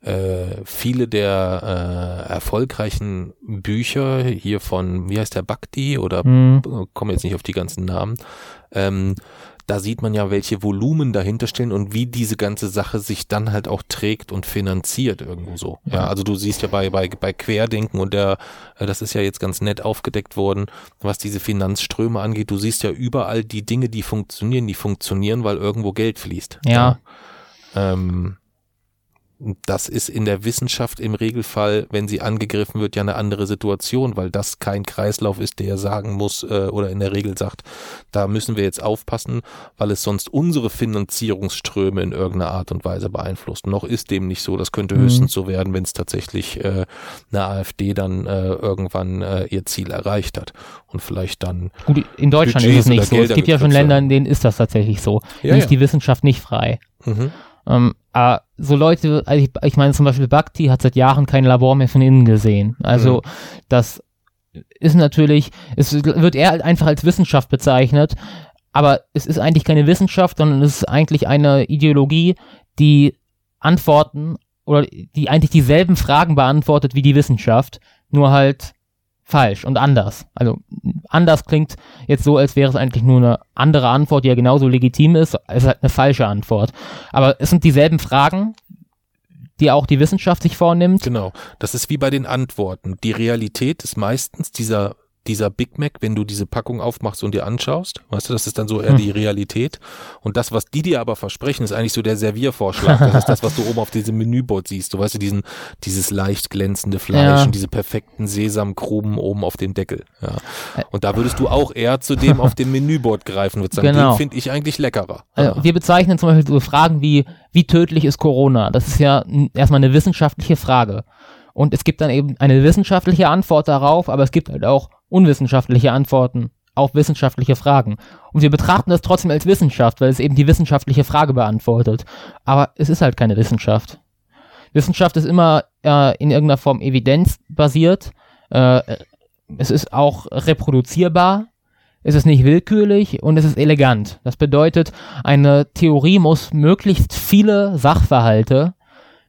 äh, viele der äh, erfolgreichen Bücher hier von, wie heißt der, Bhakti oder Mhm. komme jetzt nicht auf die ganzen Namen, ähm, da sieht man ja, welche Volumen dahinter stehen und wie diese ganze Sache sich dann halt auch trägt und finanziert irgendwo so. Ja, Ja. also du siehst ja bei, bei, bei Querdenken und der, äh, das ist ja jetzt ganz nett aufgedeckt worden, was diese Finanzströme angeht. Du siehst ja überall die Dinge, die funktionieren, die funktionieren, weil irgendwo Geld fließt. Ja. Ähm, das ist in der Wissenschaft im Regelfall, wenn sie angegriffen wird, ja eine andere Situation, weil das kein Kreislauf ist, der sagen muss äh, oder in der Regel sagt, da müssen wir jetzt aufpassen, weil es sonst unsere Finanzierungsströme in irgendeiner Art und Weise beeinflusst. Noch ist dem nicht so. Das könnte Mhm. höchstens so werden, wenn es tatsächlich äh, eine AfD dann äh, irgendwann äh, ihr Ziel erreicht hat und vielleicht dann Gut, in Deutschland Budgets ist es nicht so. Es Gelder gibt ja schon Länder, in denen ist das tatsächlich so. Ja, Dann ist ja. die Wissenschaft nicht frei. mhm. Ähm, aber so Leute, also ich, ich meine zum Beispiel Bhakti hat seit Jahren kein Labor mehr von innen gesehen. Also das ist natürlich, es wird eher einfach als Wissenschaft bezeichnet, aber es ist eigentlich keine Wissenschaft, sondern es ist eigentlich eine Ideologie, die Antworten oder die eigentlich dieselben Fragen beantwortet wie die Wissenschaft, nur halt falsch und anders. Also anders klingt jetzt so, als wäre es eigentlich nur eine andere Antwort, die ja genauso legitim ist. Ist halt eine falsche Antwort. Aber es sind dieselben Fragen, die auch die Wissenschaft sich vornimmt. Genau. Das ist wie bei den Antworten. Die Realität ist meistens dieser, dieser Big Mac, wenn du diese Packung aufmachst und dir anschaust. Weißt du, das ist dann so eher Hm. die Realität. Und das, was die dir aber versprechen, ist eigentlich so der Serviervorschlag. Das ist das, was du oben auf diesem Menüboard siehst. Du weißt du, diesen, dieses leicht glänzende Fleisch Ja. und diese perfekten Sesamkrumen oben auf dem Deckel. Ja. Und da würdest du auch eher zu dem auf dem Menüboard greifen, würdest sagen, Genau. den finde ich eigentlich leckerer. Also wir bezeichnen zum Beispiel so Fragen wie, wie tödlich ist Corona? Das ist ja erstmal eine wissenschaftliche Frage. Und es gibt dann eben eine wissenschaftliche Antwort darauf, aber es gibt halt auch unwissenschaftliche Antworten auf wissenschaftliche Fragen. Und wir betrachten das trotzdem als Wissenschaft, weil es eben die wissenschaftliche Frage beantwortet. Aber es ist halt keine Wissenschaft. Wissenschaft ist immer äh, in irgendeiner Form evidenzbasiert. Äh, es ist auch reproduzierbar. Es ist nicht willkürlich und es ist elegant. Das bedeutet, eine Theorie muss möglichst viele Sachverhalte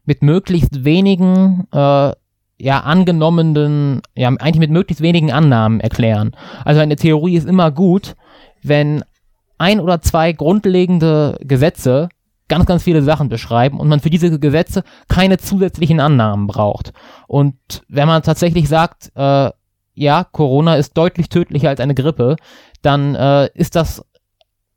mit möglichst wenigen, äh, ja, angenommenen, ja, eigentlich mit möglichst wenigen Annahmen erklären. Also eine Theorie ist immer gut, wenn ein oder zwei grundlegende Gesetze ganz, ganz viele Sachen beschreiben und man für diese Gesetze keine zusätzlichen Annahmen braucht. Und wenn man tatsächlich sagt, äh, ja, Corona ist deutlich tödlicher als eine Grippe, dann äh, ist das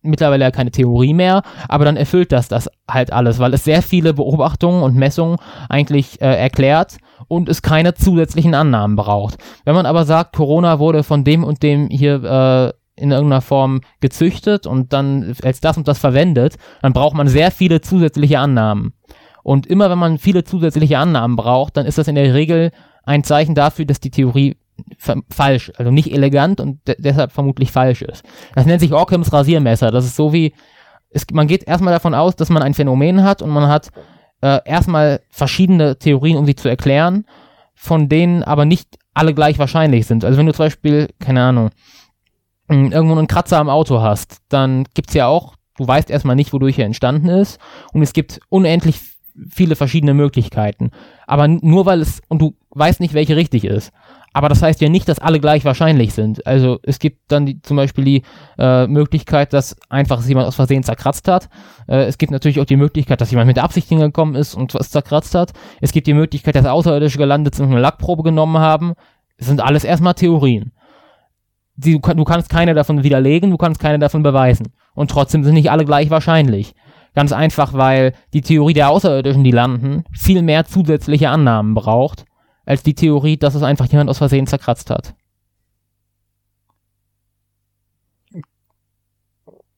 mittlerweile ja keine Theorie mehr, aber dann erfüllt das das halt alles, weil es sehr viele Beobachtungen und Messungen eigentlich äh, erklärt und es keine zusätzlichen Annahmen braucht. Wenn man aber sagt, Corona wurde von dem und dem hier äh, in irgendeiner Form gezüchtet und dann als das und das verwendet, dann braucht man sehr viele zusätzliche Annahmen. Und immer wenn man viele zusätzliche Annahmen braucht, dann ist das in der Regel ein Zeichen dafür, dass die Theorie fa- falsch, also nicht elegant und de deshalb vermutlich falsch ist. Das nennt sich Ockhams Rasiermesser. Das ist so wie, es, man geht erstmal davon aus, dass man ein Phänomen hat und man hat äh, erstmal verschiedene Theorien, um sie zu erklären, von denen aber nicht alle gleich wahrscheinlich sind. Also wenn du zum Beispiel, keine Ahnung, mh, irgendwo einen Kratzer am Auto hast, dann gibt's ja auch, du weißt erstmal nicht, wodurch er entstanden ist und es gibt unendlich viele verschiedene Möglichkeiten. Aber nur weil es, und du weißt nicht, welche richtig ist. Aber das heißt ja nicht, dass alle gleich wahrscheinlich sind. Also es gibt dann die, zum Beispiel die äh, Möglichkeit, dass einfach jemand aus Versehen zerkratzt hat. Äh, es gibt natürlich auch die Möglichkeit, dass jemand mit Absicht hingekommen ist und was zerkratzt hat. Es gibt die Möglichkeit, dass Außerirdische gelandet sind und eine Lackprobe genommen haben. Es sind alles erstmal Theorien. Die, du, du kannst keine davon widerlegen, du kannst keine davon beweisen. Und trotzdem sind nicht alle gleich wahrscheinlich. Ganz einfach, weil die Theorie der Außerirdischen, die landen, viel mehr zusätzliche Annahmen braucht, als die Theorie, dass es einfach jemand aus Versehen zerkratzt hat.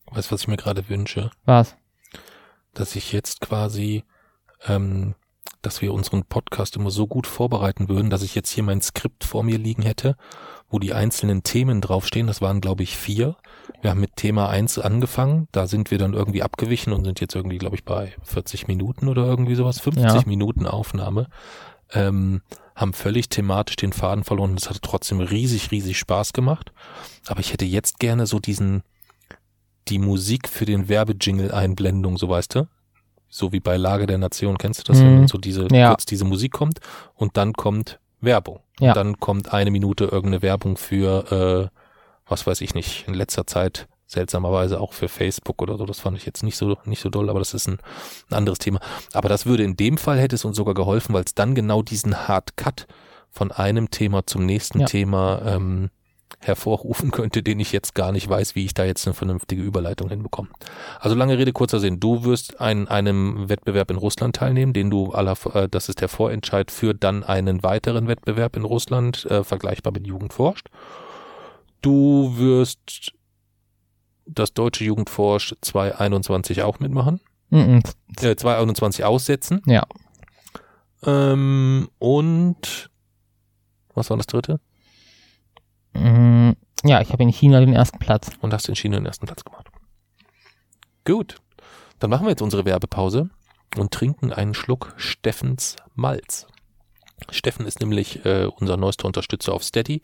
Weißt du, was ich mir gerade wünsche? Was? Dass ich jetzt quasi, ähm, dass wir unseren Podcast immer so gut vorbereiten würden, dass ich jetzt hier mein Skript vor mir liegen hätte, wo die einzelnen Themen draufstehen. Das waren, glaube ich, vier. Wir haben mit Thema eins angefangen. Da sind wir dann irgendwie abgewichen und sind jetzt irgendwie, glaube ich, bei 40 Minuten oder irgendwie sowas. 50 Ja. Minuten Aufnahme. Ähm, haben völlig thematisch den Faden verloren. Das hat trotzdem riesig, riesig Spaß gemacht. Aber ich hätte jetzt gerne so diesen, die Musik für den Werbejingle-Einblendung, so weißt du? so wie bei Lage der Nation, kennst du das, Mhm. wenn so diese, Ja. kurz diese Musik kommt und dann kommt Werbung. Ja. Und dann kommt eine Minute irgendeine Werbung für, äh, was weiß ich nicht, in letzter Zeit seltsamerweise auch für Facebook oder so. Das fand ich jetzt nicht so, nicht so doll, aber das ist ein, ein anderes Thema. Aber das würde in dem Fall hätte es uns sogar geholfen, weil es dann genau diesen Hard Cut von einem Thema zum nächsten Ja. Thema ähm, hervorrufen könnte, den ich jetzt gar nicht weiß, wie ich da jetzt eine vernünftige Überleitung hinbekomme. Also lange Rede, kurzer Sinn. Du wirst an einem Wettbewerb in Russland teilnehmen, den du aller, äh, das ist der Vorentscheid für dann einen weiteren Wettbewerb in Russland, äh, vergleichbar mit Jugendforscht. Du wirst das deutsche Jugendforsch 2021 auch mitmachen, Mhm. äh, 2021 aussetzen. Ja. Ähm, und was war das dritte? Mhm. Ja, ich habe in China den ersten Platz. und hast in China den ersten Platz gemacht. Gut, dann machen wir jetzt unsere Werbepause und trinken einen Schluck Steffens Malz. Steffen ist nämlich äh, unser neuester Unterstützer auf Steady.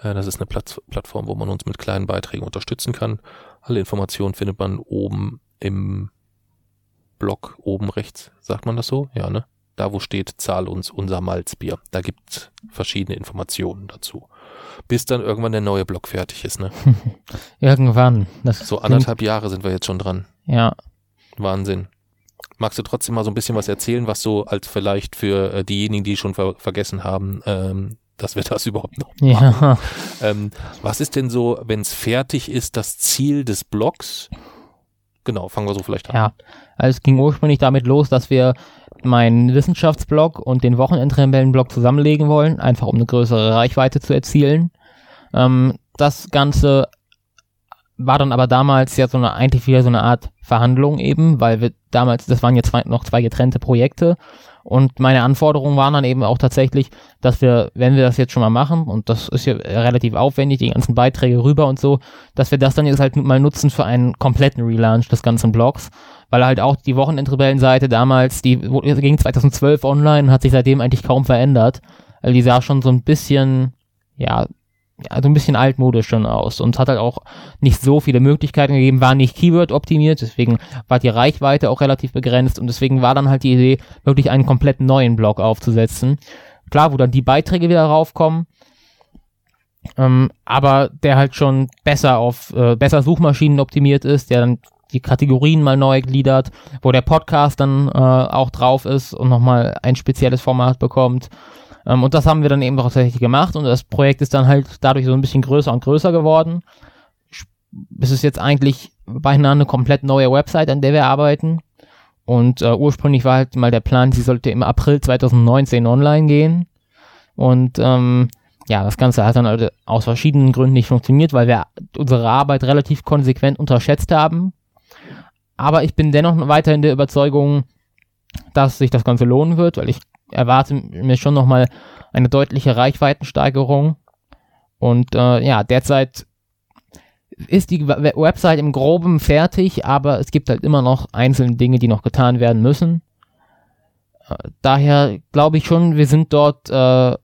Äh, das ist eine Platz Plattform, wo man uns mit kleinen Beiträgen unterstützen kann. Alle Informationen findet man oben im Blog, oben rechts, sagt man das so? Ja, ne? Da, wo steht, zahl uns unser Malzbier. Da gibt's verschiedene Informationen dazu. Bis dann irgendwann der neue Blog fertig ist, ne? Irgendwann. Das So anderthalb Jahre sind wir jetzt schon dran. Ja. Wahnsinn. Magst du trotzdem mal so ein bisschen was erzählen, was so als vielleicht für äh, diejenigen, die schon ver vergessen haben, ähm, dass wir das überhaupt noch Ja. ähm, Was ist denn so, wenn es fertig ist, das Ziel des Blogs? Genau, fangen wir so vielleicht an. Ja. Also es ging ursprünglich damit los, dass wir meinen Wissenschaftsblog und den Wochenendrebellenblog zusammenlegen wollen, einfach um eine größere Reichweite zu erzielen. Ähm, das Ganze war dann aber damals ja so eine, eigentlich wieder so eine Art Verhandlung eben, weil wir damals, das waren jetzt zwei, noch zwei getrennte Projekte und meine Anforderungen waren dann eben auch tatsächlich, dass wir, wenn wir das jetzt schon mal machen, und das ist ja relativ aufwendig, die ganzen Beiträge rüber und so, dass wir das dann jetzt halt mal nutzen für einen kompletten Relaunch des ganzen Blogs, weil halt auch die Wochenendrebellenseite damals, die ging 2012 online und hat sich seitdem eigentlich kaum verändert. Also die sah schon so ein bisschen, ja, ja, so ein bisschen altmodisch schon aus und hat halt auch nicht so viele Möglichkeiten gegeben, war nicht Keyword optimiert, deswegen war die Reichweite auch relativ begrenzt und deswegen war dann halt die Idee, wirklich einen komplett neuen Blog aufzusetzen. Klar, wo dann die Beiträge wieder raufkommen, ähm, aber der halt schon besser auf, äh, besser Suchmaschinen optimiert ist, der dann die Kategorien mal neu gliedert, wo der Podcast dann äh, auch drauf ist und nochmal ein spezielles Format bekommt. Ähm, und das haben wir dann eben tatsächlich gemacht und das Projekt ist dann halt dadurch so ein bisschen größer und größer geworden. Es ist jetzt eigentlich beinahe eine komplett neue Website, an der wir arbeiten. Und äh, ursprünglich war halt mal der Plan, sie sollte im April 2019 online gehen. Und ähm, ja, das Ganze hat dann halt aus verschiedenen Gründen nicht funktioniert, weil wir unsere Arbeit relativ konsequent unterschätzt haben. Aber ich bin dennoch weiterhin der Überzeugung, dass sich das Ganze lohnen wird, weil ich erwarte mir schon nochmal eine deutliche Reichweitensteigerung. Und äh, ja, derzeit ist die We- Website im Groben fertig, aber es gibt halt immer noch einzelne Dinge, die noch getan werden müssen. Äh, daher glaube ich schon, wir sind dort, äh,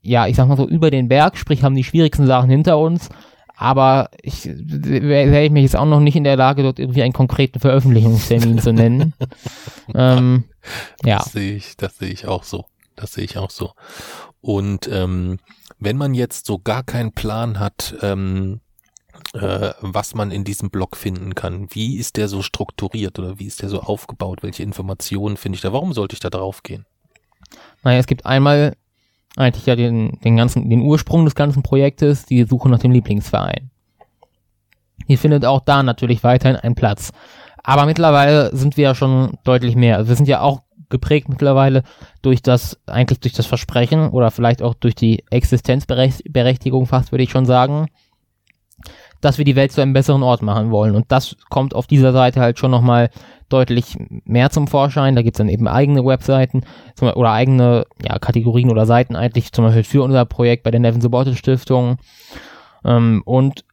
ja, ich sag mal so, über den Berg, sprich haben die schwierigsten Sachen hinter uns. Aber ich wäre ich mich jetzt auch noch nicht in der Lage, dort irgendwie einen konkreten Veröffentlichungstermin zu nennen. ähm, ja. Das sehe ich, das sehe ich auch so. Das sehe ich auch so. Und ähm, wenn man jetzt so gar keinen Plan hat, ähm, äh, was man in diesem Blog finden kann, wie ist der so strukturiert oder wie ist der so aufgebaut? Welche Informationen finde ich da? Warum sollte ich da drauf gehen? Naja, es gibt einmal eigentlich ja den, den ganzen, den Ursprung des ganzen Projektes, die Suche nach dem Lieblingsverein. Hier findet auch da natürlich weiterhin einen Platz. Aber mittlerweile sind wir ja schon deutlich mehr. Also wir sind ja auch geprägt mittlerweile durch das, eigentlich durch das Versprechen oder vielleicht auch durch die Existenzberechtigung fast, würde ich schon sagen, dass wir die Welt zu einem besseren Ort machen wollen. Und das kommt auf dieser Seite halt schon nochmal deutlich mehr zum Vorschein. Da gibt's dann eben eigene Webseiten oder eigene ja, Kategorien oder Seiten eigentlich, zum Beispiel für unser Projekt bei der Nevin Subotic Stiftung. Ähm, und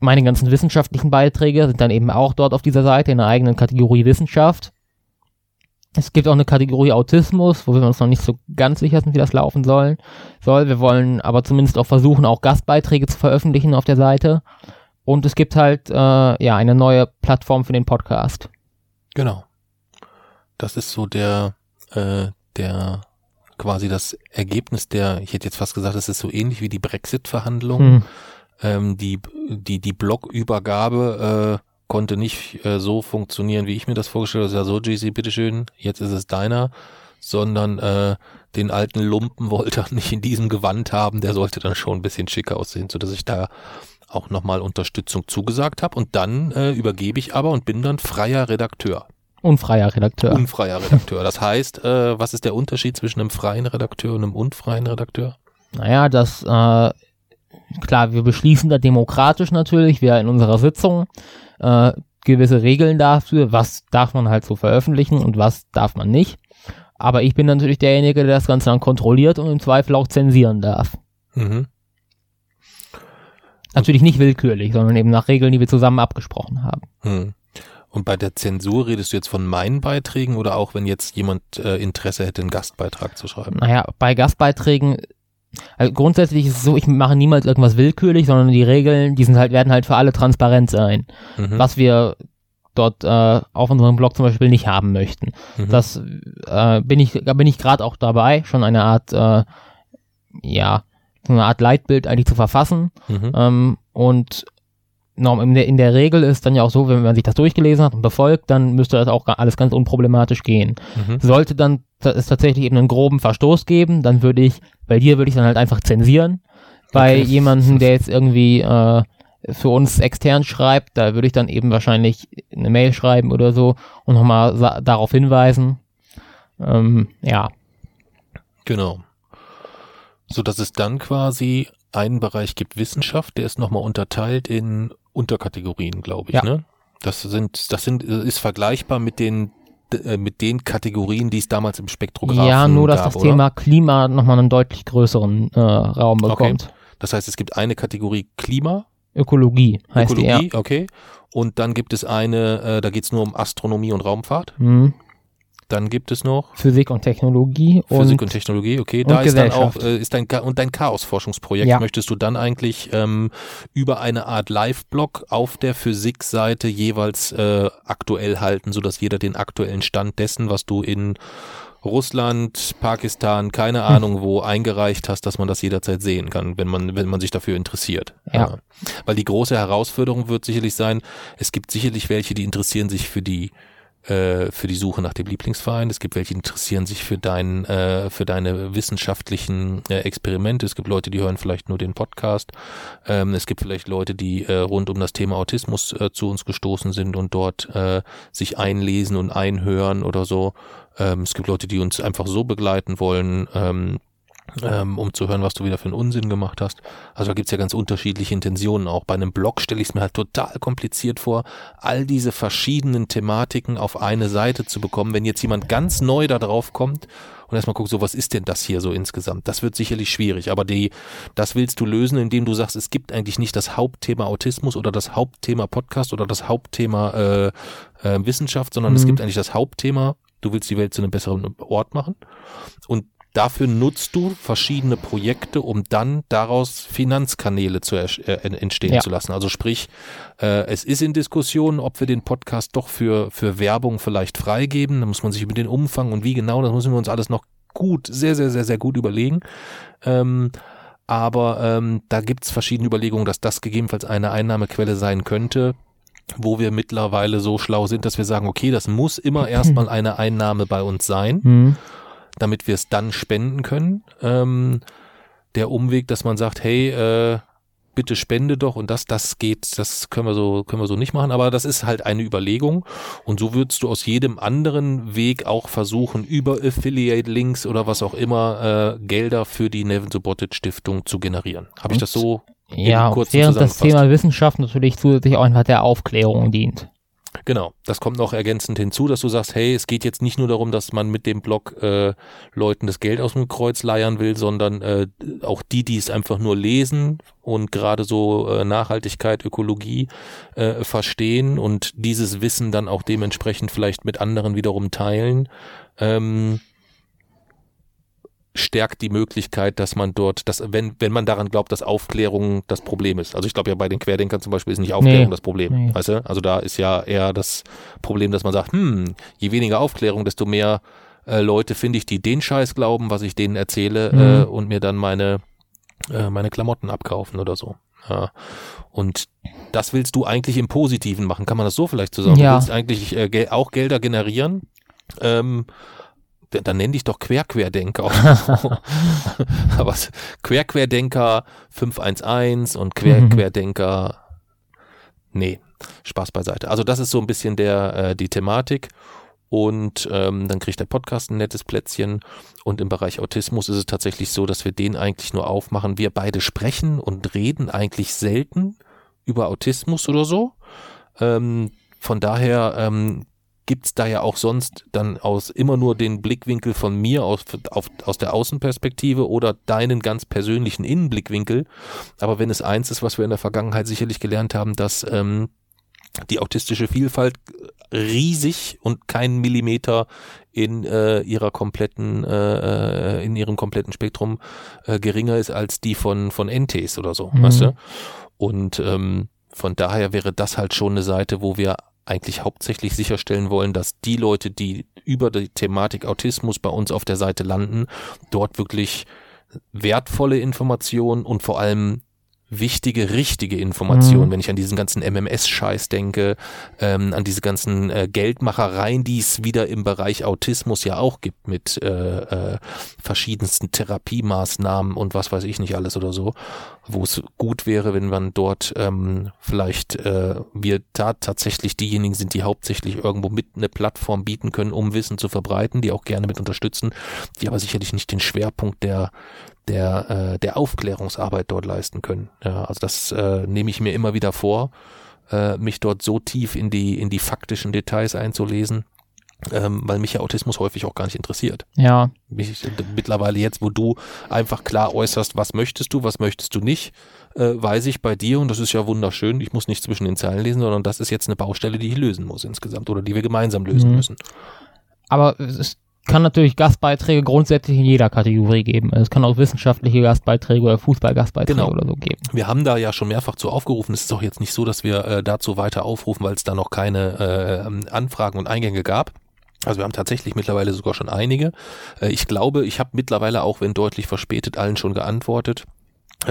meine ganzen wissenschaftlichen Beiträge sind dann eben auch dort auf dieser Seite in einer eigenen Kategorie Wissenschaft. Es gibt auch eine Kategorie Autismus, wo wir uns noch nicht so ganz sicher sind, wie das laufen soll. soll. Wir wollen aber zumindest auch versuchen, auch Gastbeiträge zu veröffentlichen auf der Seite. Und es gibt halt äh, ja eine neue Plattform für den Podcast. Genau. Das ist so der, äh, der quasi das Ergebnis der, ich hätte jetzt fast gesagt, das ist so ähnlich wie die Brexit-Verhandlungen. Hm. Ähm, die, die, die Blockübergabe äh, konnte nicht äh, so funktionieren, wie ich mir das vorgestellt habe. Ja, so, JC, bitteschön, jetzt ist es deiner, sondern äh, den alten Lumpen wollte er nicht in diesem Gewand haben, der sollte dann schon ein bisschen schicker aussehen, so dass ich da auch nochmal Unterstützung zugesagt habe und dann äh, übergebe ich aber und bin dann freier Redakteur. Unfreier Redakteur. Unfreier Redakteur. Das heißt, äh, was ist der Unterschied zwischen einem freien Redakteur und einem unfreien Redakteur? Naja, das, äh, klar, wir beschließen da demokratisch natürlich, wir in unserer Sitzung äh, gewisse Regeln dafür, was darf man halt so veröffentlichen und was darf man nicht. Aber ich bin natürlich derjenige, der das Ganze dann kontrolliert und im Zweifel auch zensieren darf. Mhm. Natürlich nicht willkürlich, sondern eben nach Regeln, die wir zusammen abgesprochen haben. Mhm. Und bei der Zensur redest du jetzt von meinen Beiträgen oder auch wenn jetzt jemand äh, Interesse hätte, einen Gastbeitrag zu schreiben? Naja, bei Gastbeiträgen, also grundsätzlich ist es so, ich mache niemals irgendwas willkürlich, sondern die Regeln, die sind halt, werden halt für alle transparent sein. Mhm. Was wir dort äh, auf unserem Blog zum Beispiel nicht haben möchten. Mhm. Das äh, bin ich, da bin ich gerade auch dabei, schon eine Art, äh, ja, eine Art Leitbild eigentlich zu verfassen. Mhm. Ähm, und in der, in der Regel ist dann ja auch so, wenn man sich das durchgelesen hat und befolgt, dann müsste das auch alles ganz unproblematisch gehen. Mhm. Sollte dann es tatsächlich eben einen groben Verstoß geben, dann würde ich, bei dir würde ich dann halt einfach zensieren. Bei okay. jemandem, der jetzt irgendwie äh, für uns extern schreibt, da würde ich dann eben wahrscheinlich eine Mail schreiben oder so und nochmal darauf hinweisen. Ähm, ja. Genau. So dass es dann quasi einen Bereich gibt Wissenschaft, der ist nochmal unterteilt in Unterkategorien, glaube ich. Ja. Ne? Das sind, das sind, ist vergleichbar mit den äh, mit den Kategorien, die es damals im Spektrographen Ja, nur dass gab, das oder? Thema Klima nochmal einen deutlich größeren äh, Raum bekommt. Okay. Das heißt, es gibt eine Kategorie Klima. Ökologie heißt Ökologie, die, ja. okay. Und dann gibt es eine, äh, da geht es nur um Astronomie und Raumfahrt. Mhm. Dann gibt es noch Physik und Technologie. Physik und, und Technologie, okay. Da ist dann auch äh, ist dein und dein Chaos-Forschungsprojekt. Ja. Möchtest du dann eigentlich ähm, über eine Art Live-Blog auf der Physikseite jeweils äh, aktuell halten, sodass jeder den aktuellen Stand dessen, was du in Russland, Pakistan, keine hm. Ahnung wo eingereicht hast, dass man das jederzeit sehen kann, wenn man, wenn man sich dafür interessiert. Ja. ja. Weil die große Herausforderung wird sicherlich sein, es gibt sicherlich welche, die interessieren sich für die äh, für die Suche nach dem Lieblingsverein. Es gibt welche, die interessieren sich für dein, äh, für deine wissenschaftlichen äh, Experimente. Es gibt Leute, die hören vielleicht nur den Podcast. Ähm, es gibt vielleicht Leute, die äh, rund um das Thema Autismus äh, zu uns gestoßen sind und dort äh, sich einlesen und einhören oder so. Ähm, es gibt Leute, die uns einfach so begleiten wollen. Ähm, ähm, um zu hören, was du wieder für einen Unsinn gemacht hast. Also da gibt's ja ganz unterschiedliche Intentionen auch. Bei einem Blog stelle ich es mir halt total kompliziert vor, all diese verschiedenen Thematiken auf eine Seite zu bekommen. Wenn jetzt jemand ganz neu da drauf kommt und erstmal guckt, so was ist denn das hier so insgesamt? Das wird sicherlich schwierig, aber die, das willst du lösen, indem du sagst, es gibt eigentlich nicht das Hauptthema Autismus oder das Hauptthema Podcast oder das Hauptthema äh, äh, Wissenschaft, sondern mhm. es gibt eigentlich das Hauptthema Du willst die Welt zu einem besseren Ort machen. Und Dafür nutzt du verschiedene Projekte, um dann daraus Finanzkanäle zu äh, entstehen ja. zu lassen. Also sprich, äh, es ist in Diskussion, ob wir den Podcast doch für, für Werbung vielleicht freigeben. Da muss man sich über den Umfang und wie genau, das müssen wir uns alles noch gut, sehr, sehr, sehr, sehr gut überlegen. Ähm, aber ähm, da gibt's verschiedene Überlegungen, dass das gegebenenfalls eine Einnahmequelle sein könnte wo wir mittlerweile so schlau sind, dass wir sagen, okay, das muss immer erstmal eine Einnahme bei uns sein. Mhm damit wir es dann spenden können. Ähm, der Umweg, dass man sagt, hey, äh, bitte spende doch und das, das geht, das können wir so, können wir so nicht machen, aber das ist halt eine Überlegung und so würdest du aus jedem anderen Weg auch versuchen, über Affiliate Links oder was auch immer äh, Gelder für die Nevin Subotic Stiftung zu generieren. Habe ich das so ja, kurz während das Thema Wissenschaft natürlich zusätzlich auch einfach der Aufklärung dient. Genau, das kommt noch ergänzend hinzu, dass du sagst, hey, es geht jetzt nicht nur darum, dass man mit dem Blog äh, Leuten das Geld aus dem Kreuz leiern will, sondern äh, auch die, die es einfach nur lesen und gerade so äh, Nachhaltigkeit, Ökologie äh, verstehen und dieses Wissen dann auch dementsprechend vielleicht mit anderen wiederum teilen. Ähm, stärkt die Möglichkeit, dass man dort, dass, wenn, wenn man daran glaubt, dass Aufklärung das Problem ist. Also ich glaube ja bei den Querdenkern zum Beispiel ist nicht Aufklärung Nee. das Problem. Nee. Weißt du? Also da ist ja eher das Problem, dass man sagt, hm, je weniger Aufklärung, desto mehr äh, Leute finde ich, die den Scheiß glauben, was ich denen erzähle Mhm. äh, und mir dann meine, äh, meine Klamotten abkaufen oder so. Ja. Und das willst du eigentlich im Positiven machen. Kann man das so vielleicht zusammen? Ja. Du willst eigentlich äh, gel auch Gelder generieren. Ähm, dann nenn dich doch Querquerdenker. Aber Querquerdenker 511 und Querquerdenker. Nee, Spaß beiseite. Also das ist so ein bisschen der äh, die Thematik. Und ähm, dann kriegt der Podcast ein nettes Plätzchen. Und im Bereich Autismus ist es tatsächlich so, dass wir den eigentlich nur aufmachen. Wir beide sprechen und reden eigentlich selten über Autismus oder so. Ähm, von daher ähm, gibt's da ja auch sonst dann aus immer nur den Blickwinkel von mir aus, auf, aus der Außenperspektive oder deinen ganz persönlichen Innenblickwinkel. Aber wenn es eins ist, was wir in der Vergangenheit sicherlich gelernt haben, dass ähm, die autistische Vielfalt riesig und kein Millimeter in äh, ihrer kompletten äh, äh, in ihrem kompletten Spektrum äh, geringer ist als die von von NTs oder so, Mhm. weißt du? Und ähm, von daher wäre das halt schon eine Seite, wo wir eigentlich hauptsächlich sicherstellen wollen, dass die Leute, die über die Thematik Autismus bei uns auf der Seite landen, dort wirklich wertvolle Informationen und vor allem wichtige, richtige Informationen, Mhm. wenn ich an diesen ganzen MMS-Scheiß denke, ähm, an diese ganzen äh, Geldmachereien, die es wieder im Bereich Autismus ja auch gibt mit äh, äh, verschiedensten Therapiemaßnahmen und was weiß ich nicht alles oder so, wo es gut wäre, wenn man dort ähm, vielleicht äh, wir da tatsächlich diejenigen sind, die hauptsächlich irgendwo mit eine Plattform bieten können, um Wissen zu verbreiten, die auch gerne mit unterstützen, die aber sicherlich nicht den Schwerpunkt der der, äh, der Aufklärungsarbeit dort leisten können. Ja, also das äh, nehme ich mir immer wieder vor, äh, mich dort so tief in die, in die faktischen Details einzulesen, ähm, weil mich ja Autismus häufig auch gar nicht interessiert. Ja, Mich, mittlerweile jetzt, wo du einfach klar äußerst, was möchtest du, was möchtest du nicht, äh, weiß ich bei dir und das ist ja wunderschön. Ich muss nicht zwischen den Zeilen lesen, sondern das ist jetzt eine Baustelle, die ich lösen muss insgesamt oder die wir gemeinsam lösen Mhm. müssen. aber es kann natürlich Gastbeiträge grundsätzlich in jeder Kategorie geben. Es kann auch wissenschaftliche Gastbeiträge oder Fußballgastbeiträge Genau. oder so geben. Wir haben da ja schon mehrfach zu aufgerufen. Es ist auch jetzt nicht so, dass wir äh, dazu weiter aufrufen, weil es da noch keine äh, ähm, Anfragen und Eingänge gab. Also wir haben tatsächlich mittlerweile sogar schon einige. Äh, ich glaube, ich habe mittlerweile auch, wenn deutlich verspätet, allen schon geantwortet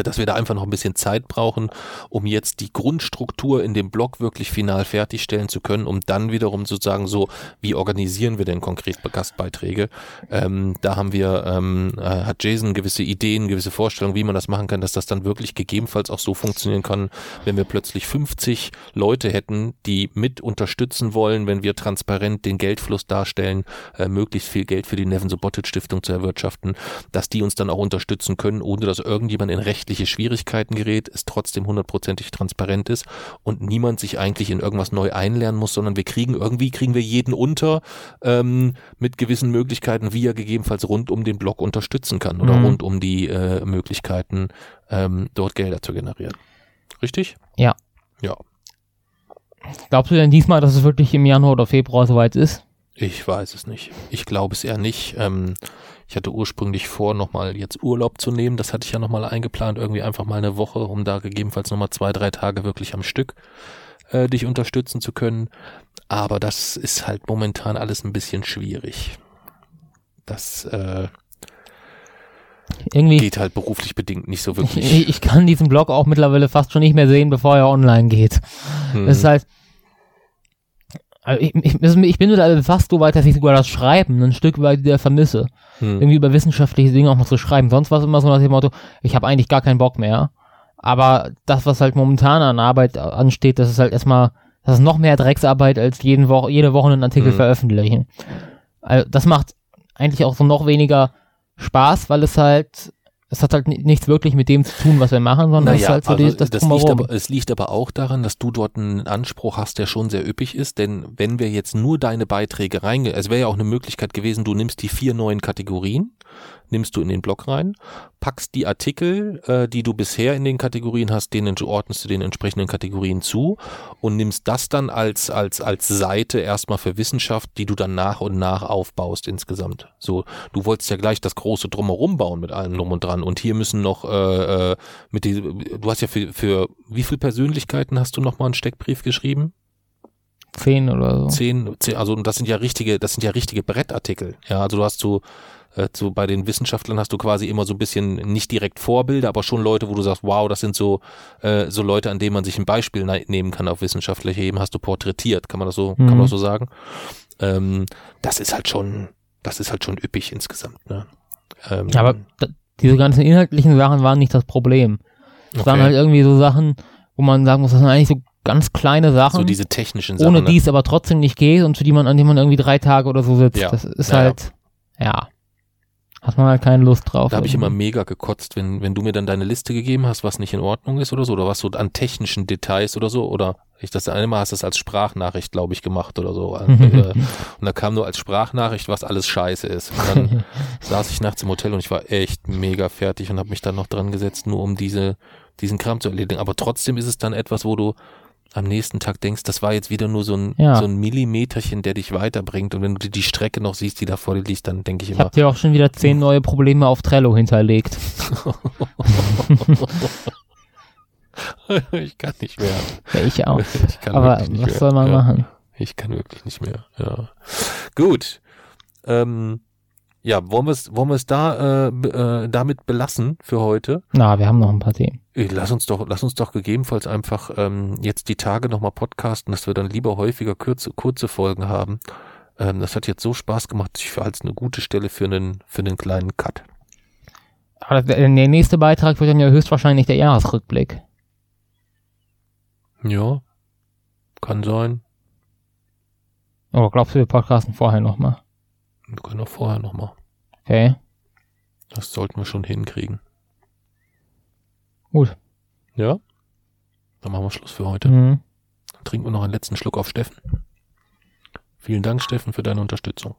dass wir da einfach noch ein bisschen Zeit brauchen, um jetzt die Grundstruktur in dem Blog wirklich final fertigstellen zu können, um dann wiederum sozusagen so, wie organisieren wir denn konkret Gastbeiträge? Ähm, da haben wir, ähm, äh, hat Jason gewisse Ideen, gewisse Vorstellungen, wie man das machen kann, dass das dann wirklich gegebenenfalls auch so funktionieren kann, wenn wir plötzlich 50 Leute hätten, die mit unterstützen wollen, wenn wir transparent den Geldfluss darstellen, äh, möglichst viel Geld für die Neven Subotic Stiftung zu erwirtschaften, dass die uns dann auch unterstützen können, ohne dass irgendjemand in rechtliche Schwierigkeiten gerät, es trotzdem hundertprozentig transparent ist und niemand sich eigentlich in irgendwas neu einlernen muss, sondern wir kriegen irgendwie, kriegen wir jeden unter ähm, mit gewissen Möglichkeiten, wie er gegebenenfalls rund um den Blog unterstützen kann oder Mhm. rund um die äh, Möglichkeiten, ähm, dort Gelder zu generieren. Richtig? Ja. Ja. Glaubst du denn diesmal, dass es wirklich im Januar oder Februar soweit ist? Ich weiß es nicht. Ich glaube es eher nicht. Ähm, ich hatte ursprünglich vor, nochmal jetzt Urlaub zu nehmen. Das hatte ich ja nochmal eingeplant, irgendwie einfach mal eine Woche, um da gegebenenfalls nochmal zwei, drei Tage wirklich am Stück äh, dich unterstützen zu können. Aber das ist halt momentan alles ein bisschen schwierig. Das äh, Irgendwie, geht halt beruflich bedingt nicht so wirklich. ich, ich kann diesen Blog auch mittlerweile fast schon nicht mehr sehen, bevor er online geht. Hm. Ist halt, also ich, ich, ich bin fast so weit, dass ich sogar das Schreiben ein Stück weit wieder vermisse. Hm. Irgendwie über wissenschaftliche Dinge auch mal zu schreiben. Sonst war es immer so nach dem Motto, ich habe eigentlich gar keinen Bock mehr. Aber das, was halt momentan an Arbeit ansteht, das ist halt erstmal, das ist noch mehr Drecksarbeit als jeden Woche, jede Woche einen Artikel Mhm. veröffentlichen. Also das macht eigentlich auch so noch weniger Spaß, weil es halt, es hat halt ni- nichts wirklich mit dem zu tun, was wir machen, sondern es ist Naja, halt so also das, das liegt aber, es liegt aber auch daran, dass du dort einen Anspruch hast, der schon sehr üppig ist, denn wenn wir jetzt nur deine Beiträge rein, es wäre ja auch eine Möglichkeit gewesen, du nimmst die vier neuen Kategorien nimmst du in den Blog rein, packst die Artikel, äh, die du bisher in den Kategorien hast, denen ordnest du den entsprechenden Kategorien zu und nimmst das dann als, als, als Seite erstmal für Wissenschaft, die du dann nach und nach aufbaust insgesamt. So, du wolltest ja gleich das große Drumherum bauen mit allem drum und dran und hier müssen noch äh, äh, mit die, du hast ja für, für wie viele Persönlichkeiten hast du nochmal einen Steckbrief geschrieben? Zehn oder so. Zehn, zehn, also das sind ja richtige, das sind ja richtige Brettartikel. Ja, also du hast so, äh, so bei den Wissenschaftlern hast du quasi immer so ein bisschen nicht direkt Vorbilder, aber schon Leute, wo du sagst, wow, das sind so äh, so Leute, an denen man sich ein Beispiel nehmen kann auf wissenschaftlicher Ebene, hast du porträtiert, kann man das so, mhm. kann man mhm. das so sagen? Ähm, das ist halt schon, das ist halt schon üppig insgesamt. Ne? Ähm, aber diese ganzen inhaltlichen Sachen waren nicht das Problem. Es okay. waren halt irgendwie so Sachen, wo man sagen muss, das sind eigentlich so ganz kleine Sachen. So diese technischen Sachen. Ohne ne? die es aber trotzdem nicht geht und für die man, an die man irgendwie drei Tage oder so sitzt. Ja. Das ist ja, halt, ja. Hat man halt keine Lust drauf. Da habe ich immer mega gekotzt, wenn, wenn du mir dann deine Liste gegeben hast, was nicht in Ordnung ist oder so, oder was so an technischen Details oder so, oder ich das einmal hast das als Sprachnachricht, glaube ich, gemacht oder so. Äh, und da kam nur als Sprachnachricht, was alles scheiße ist. Und dann saß ich nachts im Hotel und ich war echt mega fertig und habe mich dann noch dran gesetzt, nur um diese, diesen Kram zu erledigen. Aber trotzdem ist es dann etwas, wo du am nächsten Tag denkst, das war jetzt wieder nur so ein, ja. so ein Millimeterchen, der dich weiterbringt. Und wenn du die Strecke noch siehst, die da vor dir liegt, dann denke ich immer. Ich habe dir auch schon wieder zehn neue Probleme auf Trello hinterlegt. ich kann nicht mehr. Ja, ich auch. Ich Aber was mehr. soll man ja. machen? Ich kann wirklich nicht mehr. Ja. Gut. Ähm, ja, wollen wir es wollen da äh, äh, damit belassen für heute? Na, wir haben noch ein paar Themen. Äh, lass uns doch lass uns doch gegebenenfalls einfach ähm, jetzt die Tage nochmal podcasten, dass wir dann lieber häufiger kurze kurze Folgen haben. Ähm, das hat jetzt so Spaß gemacht, ich halte es eine gute Stelle für einen für einen kleinen Cut. Aber der nächste Beitrag wird dann ja höchstwahrscheinlich der Jahresrückblick. Ja, kann sein. Aber glaubst du, wir podcasten vorher nochmal? Wir können auch vorher nochmal. Okay. Das sollten wir schon hinkriegen. Gut. Ja? Dann machen wir Schluss für heute. Mhm. Dann trinken wir noch einen letzten Schluck auf Steffen. Vielen Dank, Steffen, für deine Unterstützung.